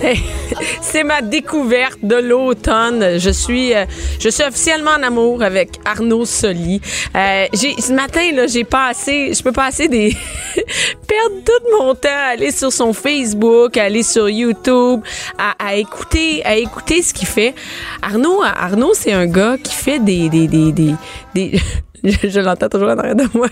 C'est ma découverte de l'automne. Je suis, euh, je suis officiellement en amour avec Arnaud Soli. Euh, ce matin, là, j'ai passé, je peux passer des, perdre tout mon temps à aller sur son Facebook, à aller sur YouTube, à, à écouter, à écouter ce qu'il fait. Arnaud, Arnaud, c'est un gars qui fait des, des, des, des, des je, l'entends toujours en arrière de moi.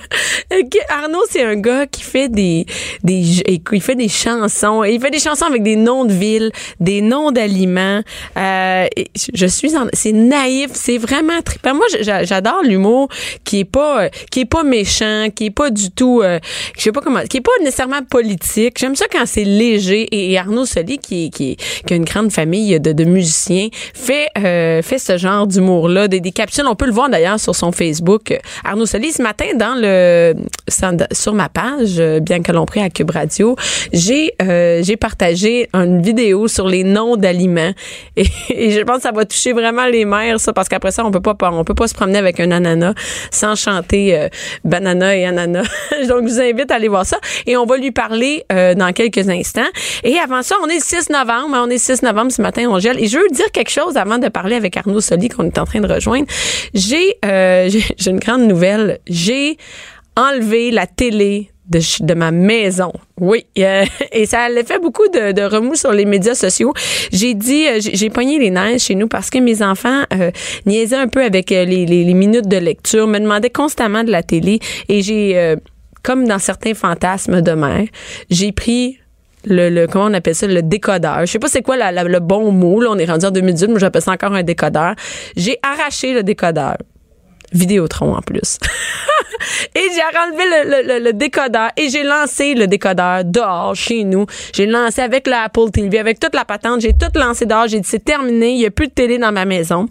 Arnaud, c'est un gars qui fait des, des, il fait des chansons. Il fait des chansons avec des noms de villes, des noms d'aliments. Euh, je suis en, c'est naïf, c'est vraiment trippant. Moi, j'adore l'humour qui est pas, qui est pas méchant, qui est pas du tout, euh, je sais pas comment, qui est pas nécessairement politique. J'aime ça quand c'est léger. Et, Arnaud Soli, qui, qui, qui a une grande famille de, de musiciens, fait, euh, fait ce genre d'humour-là, des, des capsules. On peut le voir d'ailleurs sur son Facebook Arnaud Soli, ce matin, dans le sur ma page, euh, bien que l'on prie à Cube Radio, j'ai euh, j'ai partagé une vidéo sur les noms d'aliments et, je pense que ça va toucher vraiment les mères, ça, parce qu'après ça, on peut pas on peut pas se promener avec un ananas sans chanter euh, banana et ananas. Donc, je vous invite à aller voir ça et on va lui parler dans quelques instants. Et avant ça, on est le 6 novembre. Hein, on est le 6 novembre ce matin, on gèle. Et je veux dire quelque chose avant de parler avec Arnaud Soli qu'on est en train de rejoindre. J'ai j'ai une nouvelle. J'ai enlevé la télé de, de, ma maison. Oui, euh, et ça a fait beaucoup de, remous sur les médias sociaux. J'ai dit, euh, j'ai pogné les neiges chez nous parce que mes enfants euh, niaisaient un peu avec les, minutes de lecture, me demandaient constamment de la télé et j'ai, comme dans certains fantasmes de mère, j'ai pris le, comment on appelle ça le décodeur. Je sais pas c'est quoi le bon mot là, on est rendu en 2018, mais j'appelle ça encore un décodeur. J'ai arraché le décodeur. Vidéotron en plus. et j'ai enlevé le, le, le, décodeur et j'ai lancé le décodeur dehors chez nous. J'ai lancé avec l'Apple TV, avec toute la patente. J'ai tout lancé dehors. J'ai dit c'est terminé. Il n'y a plus de télé dans ma maison.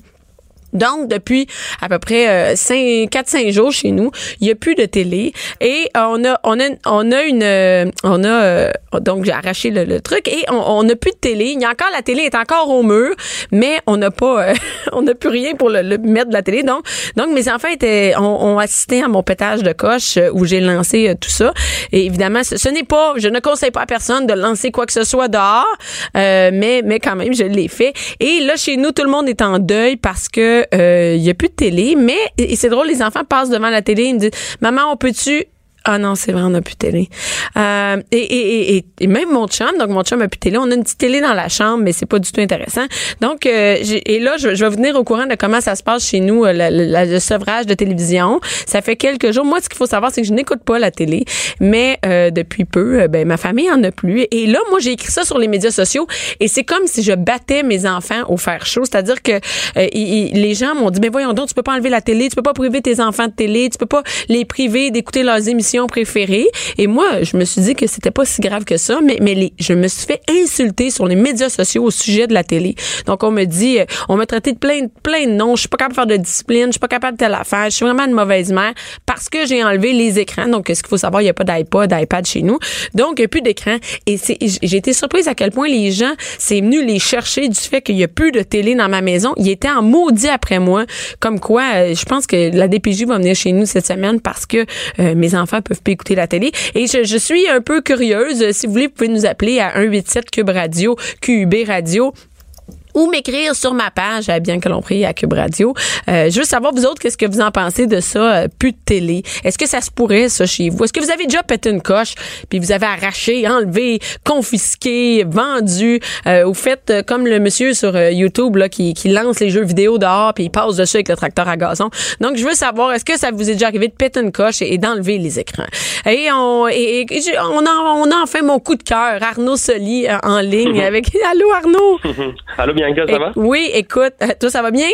Donc, depuis à peu près 4-5 euh, jours chez nous, il n'y a plus de télé. Et on a, on a, on a une, euh, on a, euh, donc j'ai arraché le, truc et on n'a plus de télé. Il y a encore, la télé est encore au mur, mais on n'a pas, on n'a plus rien pour le, mettre de la télé. Donc, donc mes enfants étaient, ont, assisté à mon pétage de coche où j'ai lancé tout ça. Et évidemment, ce, n'est pas, je ne conseille pas à personne de lancer quoi que ce soit dehors, mais, mais quand même, je l'ai fait. Et là, chez nous, tout le monde est en deuil parce que il euh, y a plus de télé, mais c'est drôle, les enfants passent devant la télé, ils me disent "Maman, on peut-tu ah non, c'est vrai, on n'a plus de télé. Euh, et, et, et, et, même mon chum, donc mon chum a plus de télé. On a une petite télé dans la chambre, mais c'est pas du tout intéressant. Donc, euh, et là, je, je, vais vous venir au courant de comment ça se passe chez nous, euh, le sevrage de télévision. Ça fait quelques jours. Moi, ce qu'il faut savoir, c'est que je n'écoute pas la télé, mais euh, depuis peu, ben ma famille en a plus. Et là, moi, j'ai écrit ça sur les médias sociaux, et c'est comme si je battais mes enfants au fer chaud. C'est-à-dire que les gens m'ont dit, mais voyons donc, tu peux pas enlever la télé, tu peux pas priver tes enfants de télé, tu peux pas les priver d'écouter leurs émissions préférée. Et moi, je me suis dit que c'était pas si grave que ça, mais, mais je me suis fait insulter sur les médias sociaux au sujet de la télé. Donc, on me dit, euh, on m'a traité de plein, plein de noms. Je suis pas capable de faire de discipline. Je suis pas capable de telle affaire. Je suis vraiment une mauvaise mère parce que j'ai enlevé les écrans. Donc, ce qu'il faut savoir, il n'y a pas d'iPod, d'iPad chez nous. Donc, il n'y a plus d'écran. Et j'ai été surprise à quel point les gens, c'est venu les chercher du fait qu'il n'y a plus de télé dans ma maison. Ils étaient en maudit après moi. Comme quoi, euh, je pense que la DPJ va venir chez nous cette semaine parce que euh, mes enfants peuvent pas écouter la télé. Et je, suis un peu curieuse. Si vous voulez, vous pouvez nous appeler à 187 Cube Radio, QUB Radio ou m'écrire sur ma page à Bien que l'on prie à Cube Radio. Euh, je veux savoir, vous autres, qu'est-ce que vous en pensez de ça, euh, plus de télé? Est-ce que ça se pourrait, ça, chez vous? Est-ce que vous avez déjà pété une coche, puis vous avez arraché, enlevé, confisqué, vendu, euh, ou faites euh, comme le monsieur sur YouTube là, qui, qui lance les jeux vidéo dehors, puis il passe dessus avec le tracteur à gazon? Donc, je veux savoir, est-ce que ça vous est déjà arrivé de péter une coche et, d'enlever les écrans? Et on, et, on, a, on a enfin mon coup de cœur, Arnaud Soli en ligne avec... Allô, Arnaud? Allô, bien ça va? Oui, écoute, euh, toi, ça va bien?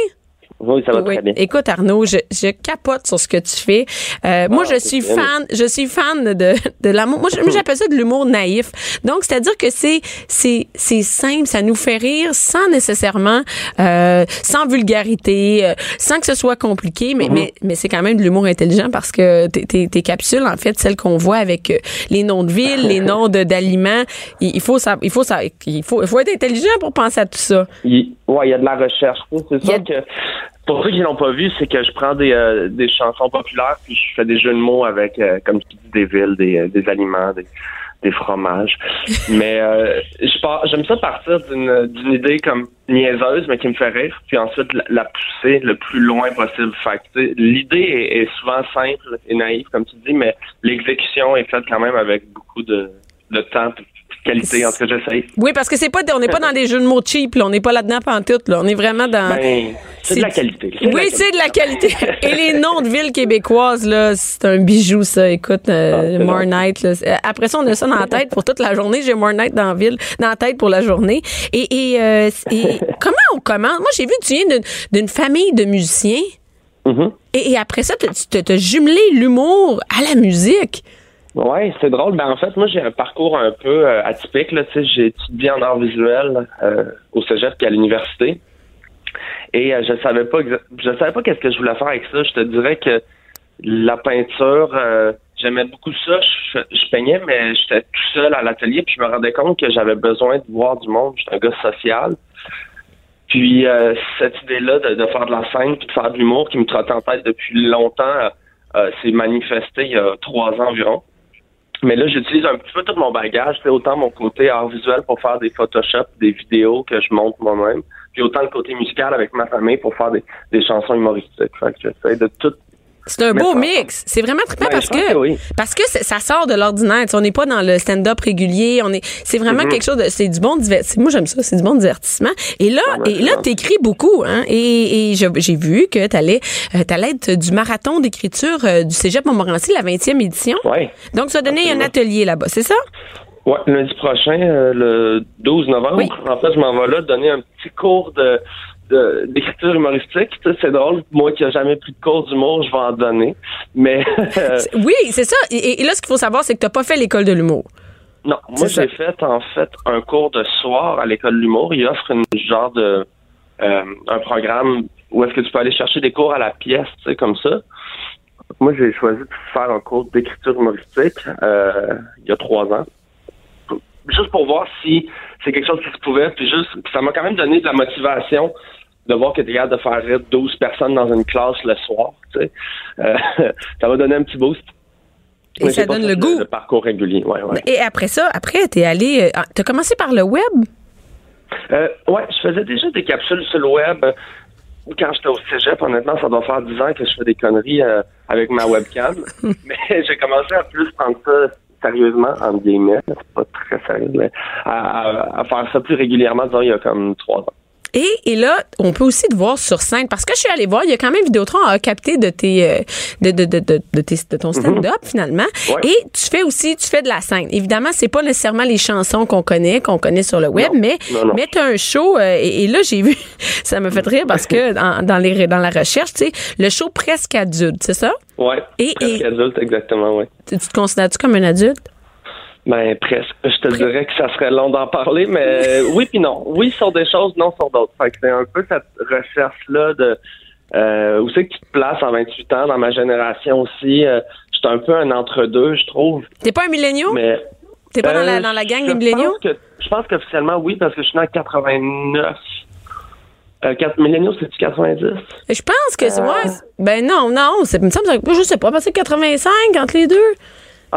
Oui, ça va très bien. Écoute, Arnaud, je, je, capote sur ce que tu fais. Euh, moi, ah, je suis fan, je suis fan de, de l'amour. Moi, j'appelle ça de l'humour naïf. Donc, c'est-à-dire que c'est, c'est, c'est simple, ça nous fait rire sans nécessairement, euh, sans vulgarité, euh, sans que ce soit compliqué, mais, mm-hmm. mais, mais c'est quand même de l'humour intelligent parce que tes, tes, capsules, en fait, celles qu'on voit avec euh, les noms de villes, les noms d'aliments, il, faut ça, il faut ça, il faut, il faut être intelligent pour penser à tout ça. Oui, ouais, il y a de la recherche. C'est ça que pour ceux qui l'ont pas vu, c'est que je prends des, euh, des chansons populaires puis je fais des jeux de mots avec, euh, comme tu dis, des villes, des, euh, des aliments, des, des fromages. mais je pars, j'aime ça partir d'une, d'une idée comme niaiseuse, mais qui me fait rire, puis ensuite la, pousser le plus loin possible. Fait l'idée est, est, souvent simple et naïve, comme tu dis, mais l'exécution est faite quand même avec beaucoup de, de temps qualité, en tout cas, j'essaie. Oui, parce que c'est pas, on n'est pas dans des jeux de mots cheap, là. On n'est pas là-dedans pantoute, là. On est vraiment dans. Ben, c'est de la qualité. Oui, c'est de la qualité. Et les noms de villes québécoises, là, c'est un bijou, ça. Écoute, euh, ah, More Night, là. Après ça, on a ça dans la tête pour toute la journée. J'ai More Night dans la ville, dans la tête pour la journée. Et, et, euh, comment on commence? Moi, j'ai vu que tu viens d'une famille de musiciens. Mm-hmm. et, et, après ça, tu as jumelé l'humour à la musique. Ouais, c'est drôle. Ben en fait, moi j'ai un parcours un peu euh, atypique. Là, j'ai étudié en art visuel euh, au cégep et à l'université. Et euh, je savais pas je savais pas qu'est-ce que je voulais faire avec ça. Je te dirais que la peinture, j'aimais beaucoup ça. Je, peignais, mais j'étais tout seul à l'atelier, puis je me rendais compte que j'avais besoin de voir du monde. J'étais un gars social. Puis cette idée-là de, de, faire de la scène puis de faire de l'humour qui me trottait en tête depuis longtemps s'est manifestée il y a trois ans environ. Mais là, j'utilise un petit peu tout mon bagage, c'est autant mon côté art visuel pour faire des Photoshop, des vidéos que je monte moi-même, puis autant le côté musical avec ma famille pour faire des, des chansons humoristiques. Fait que j'essaie de tout c'est un beau mix. C'est vraiment très parce que, parce que ça sort de l'ordinaire. On n'est pas dans le stand-up régulier. On est, c'est vraiment mm-hmm. quelque chose de, c'est du bon divertissement. Moi, j'aime ça. C'est du bon divertissement. Et là, et là, t'écris beaucoup, hein. Et, et j'ai vu que t'allais, euh, t'allais être du marathon d'écriture euh, du Cégep Montmorency, la 20e édition. Ouais. Donc, ça a donné un atelier là-bas, c'est ça? Ouais, lundi prochain, euh, le 12 novembre. En fait, je m'en vais là donner un petit cours de d'écriture humoristique. C'est drôle. Moi qui n'ai jamais pris de cours d'humour, je vais en donner. Mais Oui, c'est ça. Et, là, ce qu'il faut savoir, c'est que tu n'as pas fait l'école de l'humour. Non, moi j'ai fait en fait un cours de soir à l'école de l'humour. Ils offrent une genre de euh, un programme où est-ce que tu peux aller chercher des cours à la pièce, tu sais, comme ça. Moi, j'ai choisi de faire un cours d'écriture humoristique euh, il y a trois ans. Juste pour voir si c'est quelque chose qui se pouvait. Puis juste, ça m'a quand même donné de la motivation de voir que tu es capable de faire rire 12 personnes dans une classe le soir. Tu sais. Euh, ça m'a donné un petit boost. Et ça donne le goût. Le parcours régulier, ouais, ouais. Et après ça, après, t'es allé. Euh, ah, t'as commencé par le web? Euh, ouais, je faisais déjà des capsules sur le web. Quand j'étais au cégep, honnêtement, ça doit faire 10 ans que je fais des conneries euh, avec ma webcam. Mais j'ai commencé à plus prendre ça sérieusement, en guillemets, c'est pas très sérieux, mais à, faire ça plus régulièrement, disons, il y a comme trois ans. Et, et, là, on peut aussi te voir sur scène parce que je suis allée voir, il y a quand même Vidéotron a capté de tes euh, de, de, de, de, de, tes, de ton mhm. stand-up finalement. Et tu fais aussi, tu fais de la scène. Évidemment, c'est pas nécessairement les chansons qu'on connaît, qu'on connaît sur le web, mais mais tu as un show euh, et, là j'ai vu, ça me fait rire parce que dans, dans les dans la recherche, tu sais, le show presque adulte, c'est ça? Ouais. Et, presque adulte, exactement, oui. Tu, tu te considères-tu comme un adulte? Ben presque. Je te dirais que ça serait long d'en parler, mais oui puis non. Oui sur des choses, non sur d'autres. Fait que c'est un peu cette recherche-là de euh, où c'est que tu te places en 28 ans dans ma génération aussi. Euh, J'étais un peu un entre-deux, je trouve. T'es pas un milléniaux? Mais T'es pas dans, la, euh, dans la gang des milléniaux? je pense qu'officiellement, oui, parce que je suis né en 89. Euh, 4 milléniaux, c'est-tu 90? Je pense que c'est moi. Euh. Ben non, non, me semble, je sais pas, parce que 85 entre les deux.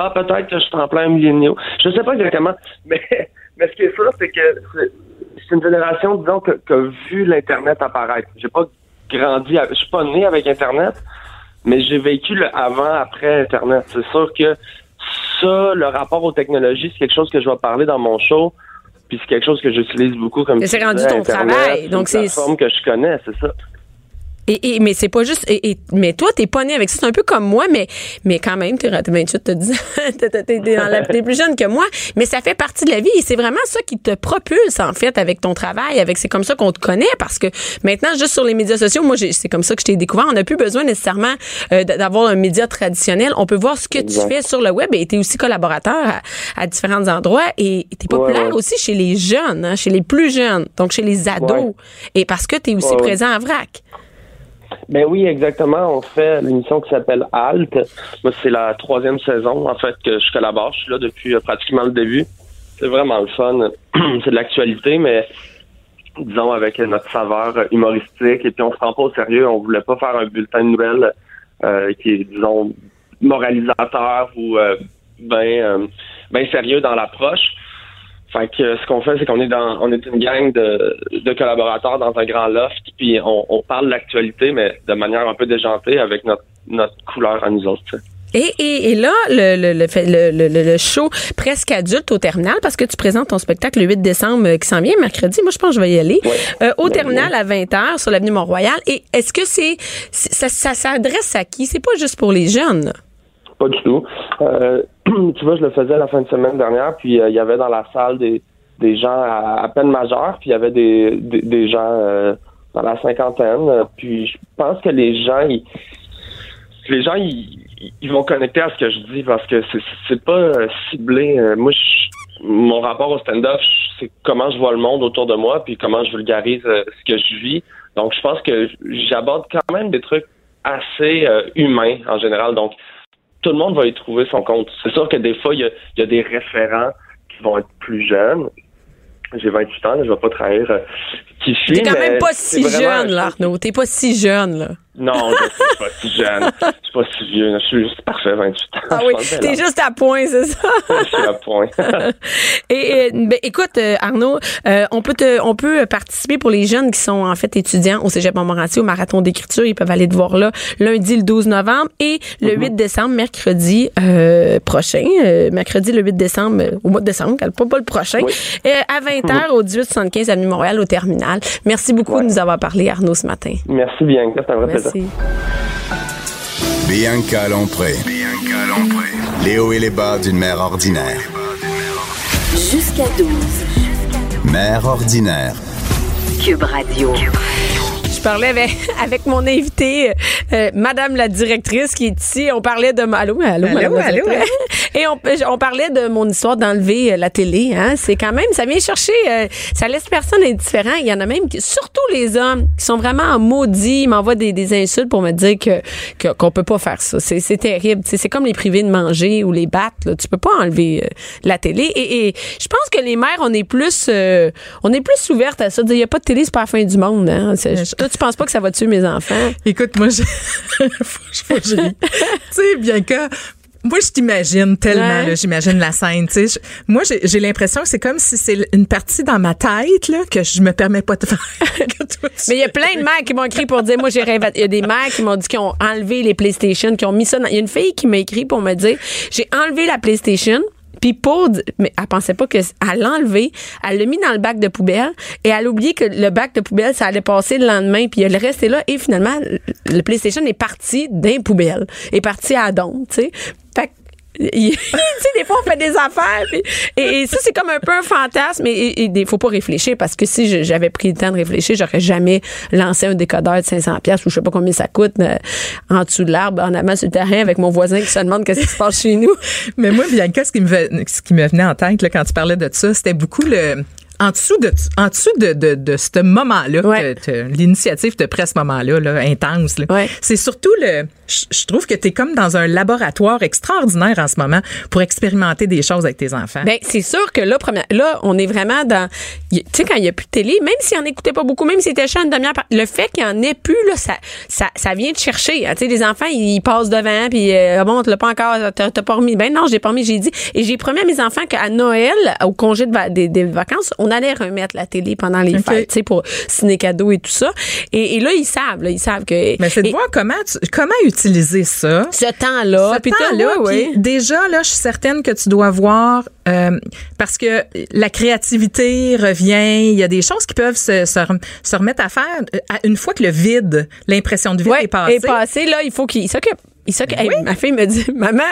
Ah, peut-être que je suis en plein milléniaux. Je sais pas exactement, mais, mais ce qui est sûr, c'est que c'est une génération, disons, qui a vu l'Internet apparaître. J'ai pas grandi, je suis pas né avec Internet, mais j'ai vécu le avant-après Internet. C'est sûr que ça, le rapport aux technologies, c'est quelque chose que je vais parler dans mon show. Puis c'est quelque chose que j'utilise beaucoup comme C'est rendu ton travail. Donc c'est une forme que je connais, c'est ça. Et, et mais c'est pas juste. Et, et- mais toi, t'es pas né avec ça. C'est un peu comme moi, mais mais quand même, t'es t'es 28, t'as 10 ans, t'es- plus jeune que moi. Mais ça fait partie de la vie et c'est vraiment ça qui te propulse en fait avec ton travail, avec c'est comme ça qu'on te connaît parce que maintenant juste sur les médias sociaux, moi c'est comme ça que je t'ai découvert. On n'a plus besoin nécessairement euh, d'avoir un média traditionnel. On peut voir ce que Exact. tu fais sur le web et t'es aussi collaborateur à, à différents endroits et t'es populaire Ouais, ouais. aussi chez les jeunes, hein, chez les plus jeunes, donc chez les ados. Ouais. Et parce que t'es aussi présent à VRAC. Ben oui, exactement. On fait l'émission qui s'appelle Alt. Moi, c'est la troisième saison, en fait, que je collabore. Je suis là depuis euh, pratiquement le début. C'est vraiment le fun. c'est de l'actualité, mais disons avec notre saveur humoristique. Et puis, on se prend pas au sérieux. On voulait pas faire un bulletin de nouvelles euh, qui est, disons, moralisateur ou euh, ben, euh, ben sérieux dans l'approche. Fait que ce qu'on fait, c'est qu'on est dans, on est une gang de, de collaborateurs dans un grand loft, puis on, on parle de l'actualité, mais de manière un peu déjantée avec notre, notre couleur à nous autres. Et, et, et là, le, le, le, fait- le, show presque adulte au terminal, parce que tu présentes ton spectacle le 8 décembre euh, qui s'en vient, mercredi. Moi, je pense que je vais y aller. Ouais. Euh, au Ouais, terminal à 20h sur l'avenue Mont-Royal. Et est-ce que c'est, ça, ça s'adresse à qui? C'est pas juste pour les jeunes. Pas du tout. Euh, tu vois, je le faisais la fin de semaine dernière, puis euh, il y avait dans la salle des, des gens à, à peine majeurs, puis il y avait des, des, des gens dans la cinquantaine. Euh, Puis je pense que les gens, ils, les gens, ils, vont connecter à ce que je dis parce que c'est, pas euh, ciblé. Euh, moi, mon rapport au stand-up, c'est comment je vois le monde autour de moi, puis comment je vulgarise ce que je vis. Donc, je pense que j'aborde quand même des trucs assez humains en général. Donc, tout le monde va y trouver son compte. C'est sûr que des fois, il y a des référents qui vont être plus jeunes. J'ai 28 ans, là, je vais pas trahir euh, qui je suis. T'es quand mais même pas si jeune, là, Arnaud. T'es pas si jeune, là. Non, je suis pas si jeune. Je suis pas si vieux. Je suis juste parfait, 28 ans. Ah oui, t'es juste à point, c'est ça? Je suis à point. Et, et, ben, écoute, euh, Arnaud, euh, on peut te, on peut participer pour les jeunes qui sont en fait étudiants au Cégep Montmorency au marathon d'écriture. Ils peuvent aller te voir là lundi le 12 novembre et le 8 décembre, mercredi euh, prochain, euh, mercredi le 8 décembre euh, au mois de décembre, pas, pas le prochain, Oui. euh, à 20h au 1875 avenue Montréal au terminal. Merci beaucoup Ouais. de nous avoir parlé, Arnaud, ce matin. Merci bien. C'est un vrai plaisir. Merci. Bianca Lompré. Les hauts et les bas d'une mère ordinaire. Jusqu'à 12. Mère ordinaire. Cube Radio. Je parlais avec, avec mon invité, euh, Madame la directrice qui est ici. On parlait de... Allô, allô, Allô, allô. Et on, on parlait de mon histoire d'enlever euh, la télé. Hein. C'est quand même... Ça vient chercher... euh, ça laisse personne indifférent. Il y en a même, qui, surtout les hommes, qui sont vraiment en maudit. Ils m'envoient des, des insultes pour me dire que qu'on peut pas faire ça. C'est terrible. C'est comme les privés de manger ou les battre. Là. Tu peux pas enlever euh, la télé. Et, et je pense que les mères, on est plus... euh, on est plus ouvertes à ça. Il y a pas de télé, c'est pas la fin du monde. Hein. Tu penses pas que ça va tuer mes enfants? Écoute, moi, je... tu sais, bien que... Moi, je t'imagine tellement, Ouais. j'imagine la scène. Je- Moi, j'ai l'impression que c'est comme si c'est une partie dans ma tête, là, que je me permets pas de faire. Toi, Mais il y a plein de mères qui m'ont écrit pour dire, moi, j'ai rêvé. Il y a des mères qui m'ont dit qu'ils ont enlevé les PlayStation, qui ont mis ça dans. Il y a une fille qui m'a écrit pour me dire, j'ai enlevé la PlayStation. Puis pour, mais elle pensait pas que elle l'a elle l'a mis dans le bac de poubelle et elle a oublié que le bac de poubelle ça allait passer le lendemain puis elle est resté là et finalement le- PlayStation est parti d'un poubelle, est parti à don, tu sais. tu sais, des fois, on fait des affaires. puis- et, et ça, c'est comme un peu un fantasme. Et il faut pas réfléchir parce que si j'avais pris le temps de réfléchir, j'aurais jamais lancé un décodeur de 500 pièces ou je sais pas combien ça coûte euh, en dessous de l'arbre, en amont sur le terrain avec mon voisin qui se demande qu'est-ce qui se passe chez nous. Mais moi, Bianca, ce qui me, ce qui me venait en tête là, quand tu parlais de ça, c'était beaucoup le. En dessous de, en dessous de, de, de ce moment-là, Ouais. l'initiative te prend ce moment-là, là, intense. Ouais. c'est surtout le. Je je trouve que tu es comme dans un laboratoire extraordinaire en ce moment pour expérimenter des choses avec tes enfants. Ben, c'est sûr que là, première, là, on est vraiment dans, tu sais, quand il y a plus de télé, même s'il en écoutait pas beaucoup, même s'il était chaud une demi-heure, le fait qu'il y en ait plus, là, ça, ça, ça vient de chercher. hein. Tu sais, les enfants, ils, passent devant, puis euh, Ah bon, tu l'as pas encore, t'as pas remis. Ben non, j'ai pas remis, j'ai dit. Et j'ai promis à mes enfants qu'à Noël, au congé de va- des, des vacances, on allait remettre la télé pendant les fêtes, tu sais, pour ciné cadeau et tout ça. Et, et là, ils savent, là, ils savent que. Mais c'est de et- voir comment tu- comment utiliser utiliser ça. Ce temps-là. Ce puis t'as- temps-là, ouais, puis ouais. déjà là, je suis certaine que tu dois voir euh, parce que la créativité revient. Il y a des choses qui peuvent se, se, rem- se remettre à faire euh, à- une fois que le vide, l'impression de vide Ouais, est passée. est passé, là, il faut qu'il s'occupe. Il s'occupe. Ben Hey, Ma fille me dit, maman,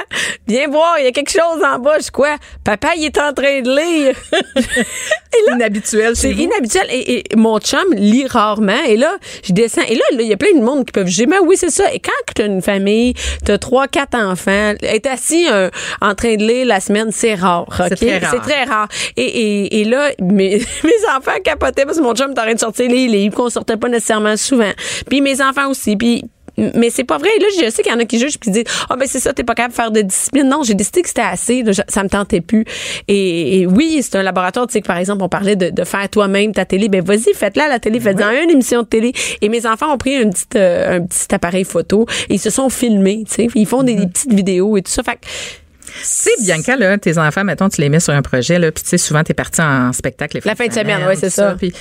viens voir, il y a quelque chose en bas. Je quoi? Papa, il est en train de lire. inhabituel. C'est inhabituel. Et, et mon chum lit rarement. Et là, je descends. Et là, il y a plein de monde qui peuvent juger. Mais oui, c'est ça. Et quand tu as une famille, tu as trois, quatre enfants, être assis euh, en train de lire la semaine, c'est rare. C'est OK? très rare. C'est très rare. Et, et, et là, mes, mes enfants capotaient parce que mon chum est en train de sortir les livres qu'on sortait pas nécessairement souvent. Puis mes enfants aussi. Puis mais c'est pas vrai. Là, je sais qu'il y en a qui jugent puis qui disent Ah, ben c'est ça, t'es pas capable de faire de discipline. Non, j'ai décidé que c'était assez. là, ça me tentait plus. Et, et oui, c'est un laboratoire. Tu sais, que par exemple, on parlait de, de faire toi-même ta télé. Ben vas-y, faites-la la télé. Faites-en une émission de télé. Et mes enfants ont pris une petite, euh, un petit appareil photo et ils se sont filmés. Tu sais, ils font des, des petites vidéos et tout ça. Fait sais, Bianca, là, tes enfants, mettons, tu les mets sur un projet, là, puis tu sais, souvent, t'es parti en spectacle La fin de semaine, ouais, c'est ça. Puis, tu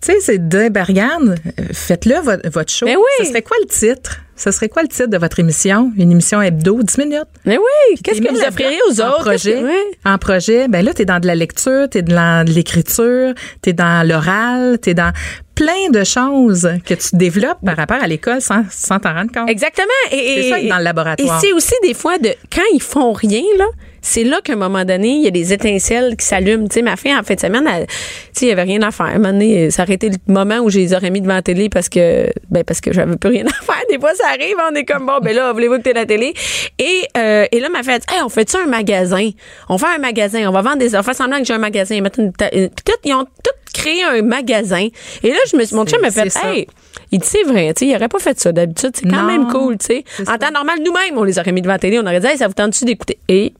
sais, c'est de, ben, regarde, euh, faites-le, votre, votre show. Ben oui. Ce serait quoi le titre? Ce serait quoi le titre de votre émission? Une émission hebdo, 10 minutes? Mais oui, qu'est-ce que vous offririez aux en autres? projet, Qu'est-ce que- ouais. En projet, ben là, t'es dans de la lecture, t'es dans de l'écriture, t'es dans l'oral, t'es dans plein de choses que tu développes par rapport à l'école sans sans t'en rendre compte. Exactement. Et, C'est ça, dans le laboratoire. Et c'est aussi des fois de quand ils font rien là. C'est là qu'à un moment donné, il y a des étincelles qui s'allument. Tu sais, ma fille, en fin de semaine, elle- tu sais, il y avait rien à faire. À un moment donné, ça aurait été le moment où je les aurais mis devant la télé parce que, ben, parce que j'avais plus rien à faire. Des fois, ça arrive, on est comme, bon, ben là, voulez-vous écouter la télé? Et, euh, et là, ma fille a dit, hey, on fait ça un magasin? On fait un magasin, on va vendre des, on fait semblant que j'ai un magasin. Une une- tout, ils ont tout créé un magasin. Et là, je me suis, mon chum m'a fait, hey, il dit, c'est vrai, tu sais, il aurait pas fait ça d'habitude. C'est quand Non, même cool, tu sais. En ça. temps normal, nous-mêmes, on les aurait mis devant la télé, on aurait dit, hey, ça vous tente-tu d'écouter? Et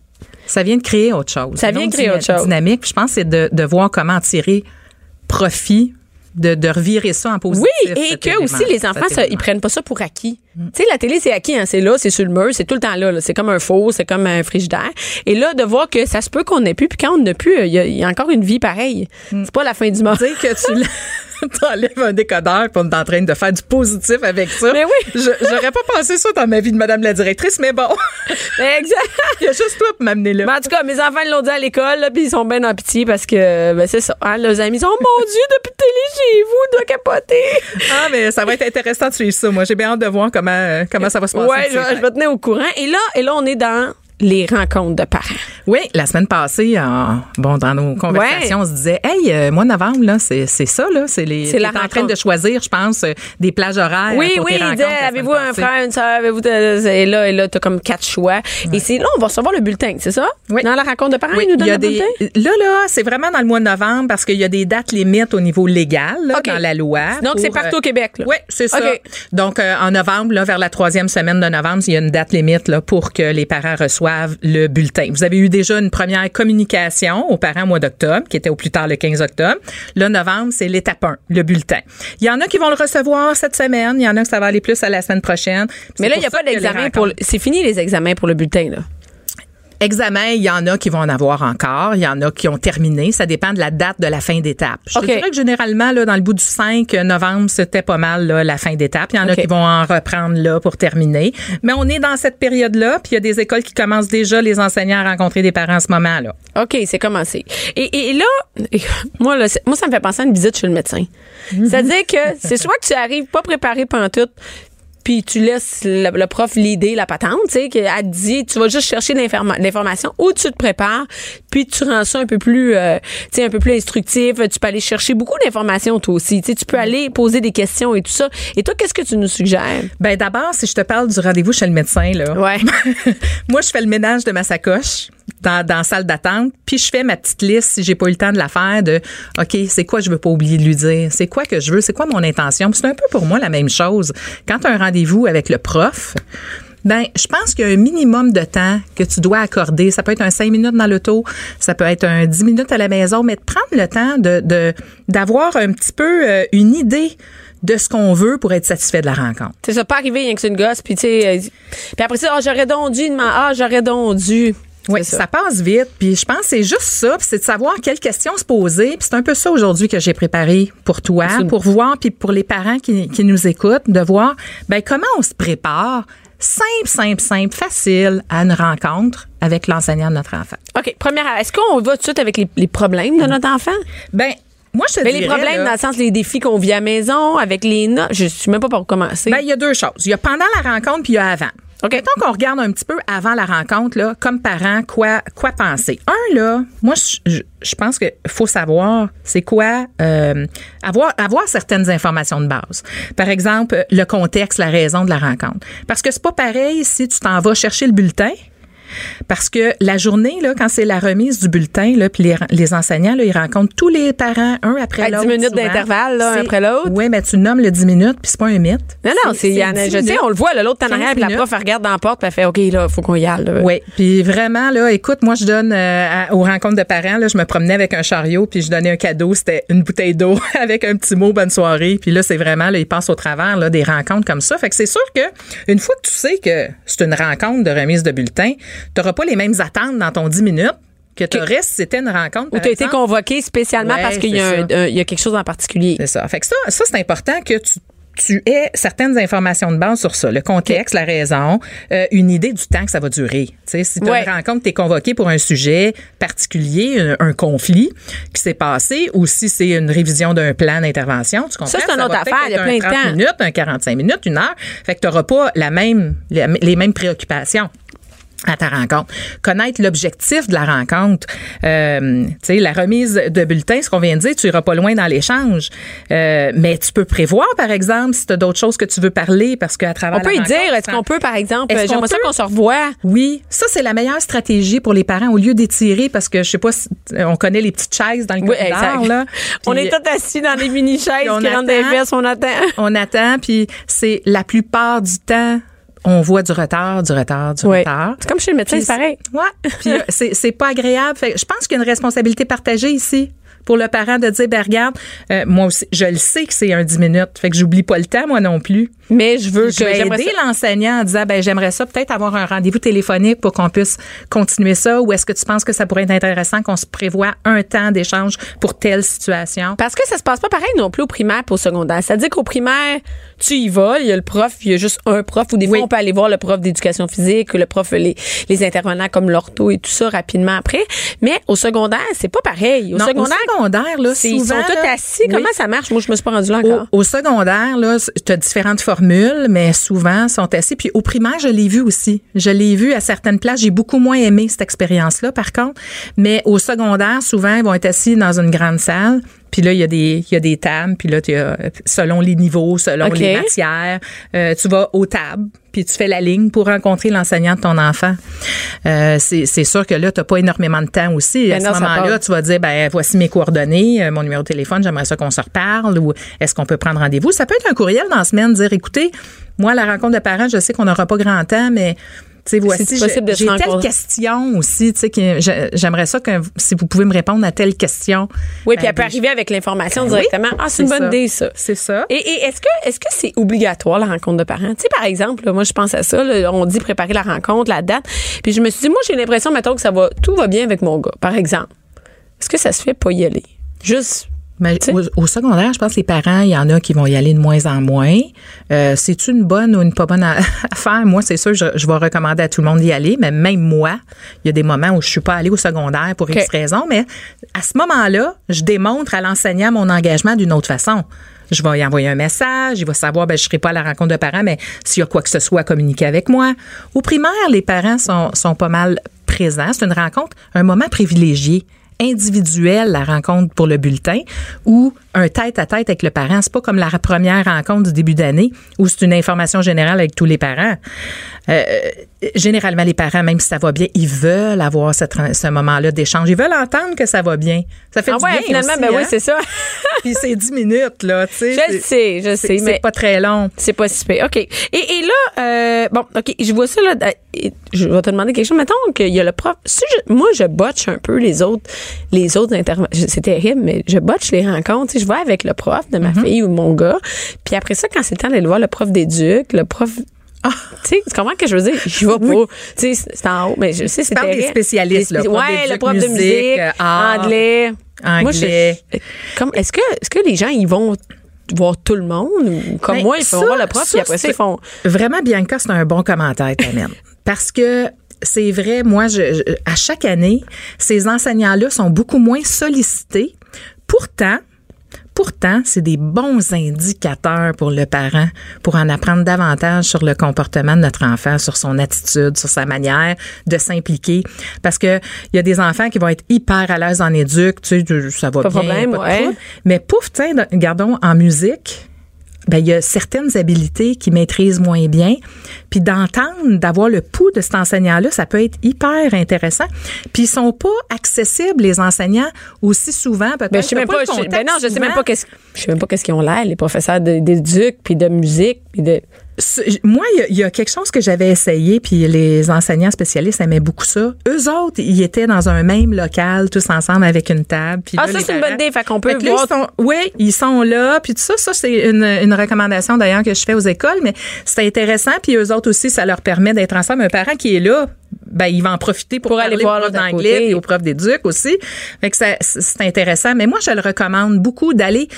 Ça vient de créer autre chose. Ça vient de autre créer autre chose. Dynamique. Puis je pense c'est de, de voir comment tirer profit, de, de revirer ça en positif. oui, et que élément- aussi, les enfants, ça, ils prennent pas ça pour acquis. Tu sais, la télé, c'est acquis, hein, c'est là, c'est sur le mur, c'est tout le temps là, là. C'est comme un four, c'est comme un frigidaire. Et là, de voir que ça se peut qu'on n'ait plus, puis quand on n'a plus, il y, a- il y a encore une vie pareille. C'est pas la fin du monde. Que tu t'enlèves un décodeur puis on est en train de faire du positif avec ça. Mais oui. Je- J'aurais pas pensé ça dans ma vie de madame la directrice, mais bon. Mais exact. Il y a juste toi pour m'amener là. Mais en tout cas, mes enfants l'ont dit à l'école, puis ils sont bien en pitié parce que, ben, c'est ça. Hein, leurs amis disent, oh mon Dieu, depuis télé chez vous, doit capoter. Ah, mais ça va être intéressant de suivre ça. Moi, j'ai bien hâte de voir comment, euh, comment ça va se passer. Ouais, je, je vais tenir au courant. Et là, et là, on est dans les rencontres de parents. Oui, la semaine passée, en- bon, dans nos conversations, Ouais. on se disait, hey, euh, mois de novembre, là, c'est c'est ça, là, c'est les. C'est la en train de choisir, je pense, euh, des plages horaires. Oui, pour oui, tes il disait, avez-vous un frère, une soeur, avez-vous, et là, et là, t'as comme quatre choix. Et c'est là, on va recevoir le bulletin, c'est ça? Oui. Dans la rencontre de parents, Oui, ils nous il donnent y a le des, bulletin? là, là, c'est vraiment dans le mois de novembre parce qu'il y a des dates limites au niveau légal, là, dans la loi. Donc, c'est pour, partout euh, au Québec, là. Oui, c'est ça. Donc, euh, en novembre, là, vers la troisième semaine de novembre, il y a une date limite là, pour que les parents reçoivent le bulletin. Vous avez eu déjà une première communication aux parents au mois d'octobre, qui était au plus tard le 15 octobre. Le novembre, c'est l'étape 1, le bulletin. Il y en a qui vont le recevoir cette semaine. Il y en a que ça va aller plus à la semaine prochaine. Mais là, il n'y a pas d'examen pour. le- C'est fini les examens pour le bulletin, là. Examen, il y en a qui vont en avoir encore. Il y en a qui ont terminé. Ça dépend de la date de la fin d'étape. Je OK. te dirais que généralement, là, dans le bout du 5 novembre, c'était pas mal là, la fin d'étape. Il y en a qui vont en reprendre là pour terminer. Mais on est dans cette période-là, puis il y a des écoles qui commencent déjà les enseignants à rencontrer des parents en ce moment-là. OK, c'est commencé. Et, et là, moi, là, moi, ça me fait penser à une visite chez le médecin. C'est-à-dire que c'est soit que tu arrives pas préparé pendant tout, puis tu laisses le, le prof l'idée, la patente, tu sais, qu'elle te dit, tu vas juste chercher l'informa- l'information, ou tu te prépares, puis tu rends ça un peu plus, euh, tu sais, un peu plus instructif. Tu peux aller chercher beaucoup d'informations, toi aussi. Tu sais, tu peux aller poser des questions et tout ça. Et toi, qu'est-ce que tu nous suggères? Ben d'abord, si je te parle du rendez-vous chez le médecin, là. Ouais. Moi, je fais le ménage de ma sacoche dans, dans la salle d'attente, puis je fais ma petite liste si j'ai pas eu le temps de la faire de OK, c'est quoi je veux pas oublier de lui dire, c'est quoi que je veux, c'est quoi mon intention? C'est un peu pour moi la même chose. Quand tu as un rendez-vous avec le prof, ben, je pense qu'il y a un minimum de temps que tu dois accorder. Ça peut être un 5 minutes dans l'auto, ça peut être un 10 minutes à la maison, mais de prendre le temps de d'avoir un petit peu euh, une idée de ce qu'on veut pour être satisfait de la rencontre. C'est ça, pas arriver rien que c'est une gosse, puis tu sais, euh, puis après ça, ah, j'aurais donc dû, ah, j'aurais donc dû. Oui, ça. passe vite. Puis je pense que c'est juste ça, puis c'est de savoir quelles questions se poser. Puis c'est un peu ça aujourd'hui que j'ai préparé pour toi, Absolument. pour voir, puis pour les parents qui, qui nous écoutent, de voir ben comment on se prépare simple, simple, simple, facile à une rencontre avec l'enseignant de notre enfant. OK, première, est-ce qu'on va tout de suite avec les, les problèmes de notre enfant? Ben, moi, je te Mais dirais, les problèmes là, dans le sens les défis qu'on vit à la maison, avec les notes, je sais même pas où commencer. Ben, il y a deux choses. Il y a pendant la rencontre puis il y a avant. OK. Mettons qu'on regarde un petit peu avant la rencontre, là, comme parent, quoi, quoi penser. Un, là, moi, je, je- je pense qu'il faut savoir c'est quoi euh, avoir, avoir certaines informations de base. Par exemple, le contexte, la raison de la rencontre. Parce que c'est pas pareil si tu t'en vas chercher le bulletin. Parce que la journée, là, quand c'est la remise du bulletin, là, puis les, les enseignants, là, ils rencontrent tous les parents un après À l'autre. 10 minutes d'intervalle, un après l'autre. Oui, mais tu nommes le 10 minutes, puis c'est pas un mythe. non, non, c'est, il y en a- 10 je sais, on le voit, l'autre en 15 arrière, puis la prof, elle regarde dans la porte, puis elle fait, OK, là, faut qu'on y aille. Oui, puis vraiment là, écoute, moi je donne euh, à- aux rencontres de parents là, je me promenais avec un chariot puis je donnais un cadeau, c'était une bouteille d'eau avec un petit mot bonne soirée, puis là c'est vraiment là ils passent au travers là des rencontres comme ça. Fait que c'est sûr que une fois que tu sais que c'est une rencontre de remise de bulletin, tu pas les mêmes attentes dans ton 10 minutes que tu aurais si c'était une rencontre Ou tu as été convoqué spécialement Ouais, parce qu'il y, a y quelque chose en particulier. C'est ça. Fait que ça, ça c'est important que tu tu aies certaines informations de base sur ça, le contexte, la raison, euh, une idée du temps que ça va durer. Si tu Ouais. une rencontre, tu es convoqué pour un sujet particulier, un, un conflit qui s'est passé, ou si c'est une révision d'un plan d'intervention, tu comprends? Ça, c'est une autre affaire, il y a plein de 30 temps. minutes, un 45 minutes, une heure. Fait que tu n'auras pas la même, les mêmes préoccupations à ta rencontre. Connaître l'objectif de la rencontre. Euh, tu sais, la remise de bulletin, ce qu'on vient de dire, tu iras pas loin dans l'échange. Euh, mais tu peux prévoir, par exemple, si tu as d'autres choses que tu veux parler, parce qu'à travers On peut y dire, est-ce qu'on peut, par exemple, j'aimerais ça qu'on se revoie? Oui, ça c'est la meilleure stratégie pour les parents au lieu d'étirer parce que je sais pas si on connaît les petites chaises dans le Oui, corridor là. On est tous assis dans des mini-chaises Puis on qui rentrent des attend. fesses, on attend. on attend, puis c'est la plupart du temps, on voit du retard, du retard, du retard. C'est comme chez le médecin, c'est pareil. Ouais. Puis euh, c'est c'est pas agréable. Fait je pense qu'il y a une responsabilité partagée ici pour le parent de dire ben regarde euh, moi aussi je le sais que c'est un 10 minutes fait que j'oublie pas le temps moi non plus Mais je veux je que vais j'aimerais aider l'enseignant en disant ben j'aimerais ça peut-être avoir un rendez-vous téléphonique pour qu'on puisse continuer ça ou est-ce que tu penses que ça pourrait être intéressant qu'on se prévoit un temps d'échange pour telle situation? Parce que ça se passe pas pareil non plus au primaire pour au secondaire. C'est-à-dire qu'au primaire, tu y vas, il y a le prof, il y a juste un prof, ou des fois, Oui. on peut aller voir le prof d'éducation physique, le prof, les, les intervenants comme l'ortho et tout ça rapidement après. Mais au secondaire, c'est pas pareil. Au non, secondaire, au secondaire là c'est- ils sont tous là, assis. oui. Comment ça marche? Moi, je me suis pas rendue là encore. au secondaire, là, tu as différentes formules, mais souvent sont assis. Puis au primaire, je l'ai vu aussi. Je l'ai vu à certaines places. J'ai beaucoup moins aimé cette expérience-là, par contre. Mais au secondaire, souvent, ils vont être assis dans une grande salle. Puis là, il y a des, il y a des tables. Puis là, tu as, selon les niveaux, selon les matières, euh, tu vas aux tables. Puis tu fais la ligne pour rencontrer l'enseignant de ton enfant. Euh, c'est sûr que là, tu n'as pas énormément de temps aussi. À ce non, moment-là, tu vas dire, ben voici mes coordonnées, euh, mon numéro de téléphone, j'aimerais ça qu'on se reparle ou est-ce qu'on peut prendre rendez-vous? Ça peut être un courriel dans la semaine, dire, écoutez, moi, la rencontre de parents, je sais qu'on n'aura pas grand temps, mais sais, voici, C'est possible de j'ai telle question aussi, tu sais, j'aimerais ça que si vous pouvez me répondre à telle question. Oui, puis Ben, elle peut des- arriver avec l'information Ben directement. ah, c'est une bonne idée, ça. C'est ça. Et, est-ce que est-ce que c'est obligatoire la rencontre de parents? Tu sais par exemple, moi je pense à ça, on dit préparer la rencontre, la date, puis je me suis dit moi j'ai l'impression mettons que ça va tout va bien avec mon gars par exemple. Est-ce que ça se fait pas y aller? Juste Mais au, au secondaire, je pense que les parents, il y en a qui vont y aller de moins en moins. Euh, C'est une bonne ou une pas bonne affaire? Moi, c'est sûr, je, je vais recommander à tout le monde d'y aller, mais même moi, il y a des moments où je suis pas allée au secondaire pour X OK. raisons, mais à ce moment-là, je démontre à l'enseignant mon engagement d'une autre façon. Je vais y envoyer un message, il va savoir, ben, je serai pas à la rencontre de parents, mais s'il y a quoi que ce soit, communiquer avec moi. Au primaire, les parents sont, sont pas mal présents. C'est une rencontre, un moment privilégié individuel, la rencontre pour le bulletin, ou un tête-à-tête avec le parent. C'est pas comme la première rencontre du début d'année où c'est une information générale avec tous les parents. Euh, généralement, les parents, même si ça va bien, ils veulent avoir cette, ce moment-là d'échange. Ils veulent entendre que ça va bien. Ça fait ah du ouais, bien finalement aussi, ben oui, hein? c'est ça. Puis c'est 10 minutes, là, tu sais. je le sais, je sais, mais c'est pas très long. C'est pas si pire. OK. Et, et là, euh, bon, OK, je vois ça, là. Je vais te demander quelque chose. Mettons qu'il y a le prof. Si je- moi, je botche un peu les autres, les autres interventions. C'est terrible, mais je botche les rencontres. Je vais avec le prof de ma Mm-hmm. fille ou mon gars. Puis après ça, quand c'est le temps d'aller voir le prof d'éduc, le prof. Ah. Tu sais, comprends que je veux dire? Je vais pas. Tu sais, c'est en haut, mais je sais, c'est des spécialistes, là, prof Ouais, le prof de musique, euh, art, anglais. Moi, je- anglais. comme, est-ce que, est-ce que les gens, ils vont voir tout le monde? Ou comme Ben, moi, ils font ça- voir le prof, ça, puis après ça, ils font. Vraiment, Bianca, c'est un bon commentaire, t'amènes. Parce que c'est vrai, moi, je, je- à chaque année, ces enseignants-là sont beaucoup moins sollicités. Pourtant, Pourtant, c'est des bons indicateurs pour le parent pour en apprendre davantage sur le comportement de notre enfant, sur son attitude, sur sa manière de s'impliquer. Parce que il y a des enfants qui vont être hyper à l'aise en éduc, tu sais, ça va Pas de bien, problème, pas de ouais. Mais pouf, tiens, gardons en musique, ben, il y a certaines habiletés qu'ils maîtrisent moins bien. Puis d'entendre, d'avoir le pouls de cet enseignant-là, ça peut être hyper intéressant. Puis ils sont pas accessibles, les enseignants, aussi souvent. Peut-être Ben, je sais même pas, je, ben non, je sais même pas qu'est-ce, je sais même pas qu'est-ce qu'ils ont l'air, les professeurs de- d'éduc, puis de musique, puis de. Moi, il y y, a quelque chose que j'avais essayé, puis les enseignants spécialistes aimaient beaucoup ça. Eux autres, ils étaient dans un même local, tous ensemble avec une table. puis Ah, là, ça, c'est une bonne idée, fait qu'on peut là, voir- ils sont- oui, ils sont là, puis tout ça, ça c'est une, une recommandation d'ailleurs que je fais aux écoles, mais c'est intéressant, puis eux autres aussi, ça leur permet d'être ensemble. Un parent qui est là, ben il va en profiter pour, Pour aller voir à d'anglais et aux profs d'éduc aussi. Fait que ça- c'est intéressant, mais moi je le recommande beaucoup d'aller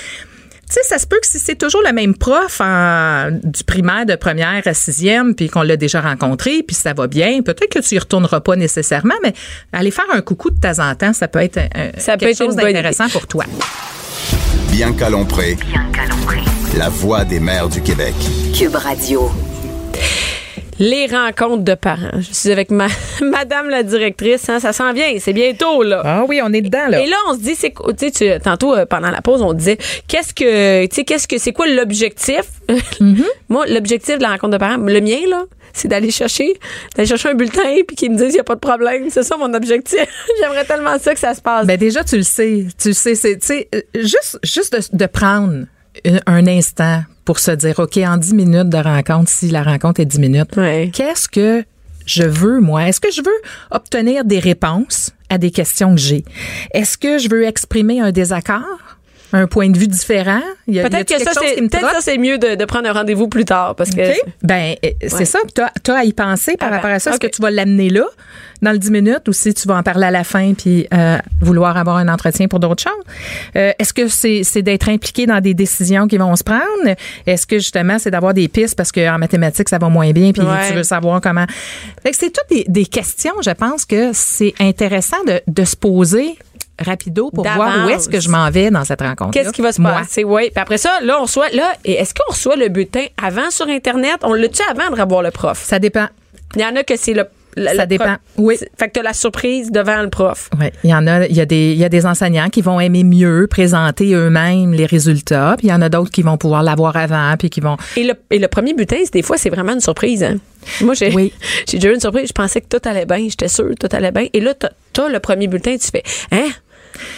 tu sais, ça se peut que si c'est toujours le même prof en- du primaire de première à sixième, puis qu'on l'a déjà rencontré, puis ça va bien, peut-être que tu y retourneras pas nécessairement, mais aller faire un coucou de temps en temps, ça peut être un- Ça peut quelque être chose d'intéressant pour toi. Bianca Lompré, la voix des mères du Québec. Cube Radio. Les rencontres de parents. Je suis avec ma, Madame la directrice, hein, ça s'en vient, c'est bientôt, là. Ah oui, on est dedans, là. Et là, on se dit, c'est tu tantôt euh, pendant la pause, on disait, qu'est-ce que, tu sais, qu'est-ce que, c'est quoi l'objectif? Mm-hmm. Moi, l'objectif de la rencontre de parents, le mien là, c'est d'aller chercher, d'aller chercher un bulletin puis qu'ils me disent, il y a pas de problème. C'est ça mon objectif. J'aimerais tellement ça que ça se passe. Ben déjà, tu le sais. Tu le sais, c'est, tu sais, euh, juste, juste de, de prendre un, un instant pour se dire, OK, en 10 minutes de rencontre, si la rencontre est 10 minutes, Ouais. qu'est-ce que je veux, moi? Est-ce que je veux obtenir des réponses à des questions que j'ai? Est-ce que je veux exprimer un désaccord? Un point de vue différent? Peut-être que ça, c'est, peut-être ça, mieux de, de prendre un rendez-vous plus tard parce que. Ben, euh, c'est Ouais. ça. Tu as, à y penser par Ah ben, rapport à ça. Est-ce que tu vas l'amener là, dans le 10 minutes, ou si tu vas en parler à la fin puis euh, vouloir avoir un entretien pour d'autres choses? Euh, Est-ce que c'est c'est d'être impliqué dans des décisions qui vont se prendre? Est-ce que justement, c'est d'avoir des pistes parce qu'en mathématiques, ça va moins bien puis Ouais. tu veux savoir comment? C'est toutes des, des questions, je pense que c'est intéressant de, de se poser rapido pour voir où est-ce que je m'en vais dans cette rencontre. Qu'est-ce qui va se passer? Oui. Puis après ça, là, on reçoit. Là, et est-ce qu'on reçoit le bulletin avant sur Internet? On l'a-tu avant de revoir le prof? Ça dépend. Il y en a que c'est le. le- Ça le dépend. Oui. Fait que t'as la surprise devant le prof. Oui, il y en a, il y a des, il y a des enseignants qui vont aimer mieux présenter eux-mêmes les résultats, puis il y en a d'autres qui vont pouvoir l'avoir avant, puis qui vont. Et le, et le premier c'est- des fois, c'est vraiment une surprise. Hein? Moi, j'ai Oui. j'ai déjà eu une surprise. Je pensais que tout allait bien. J'étais sûre que tout allait bien. Et là, t'as t'as le premier bulletin, tu fais Hein?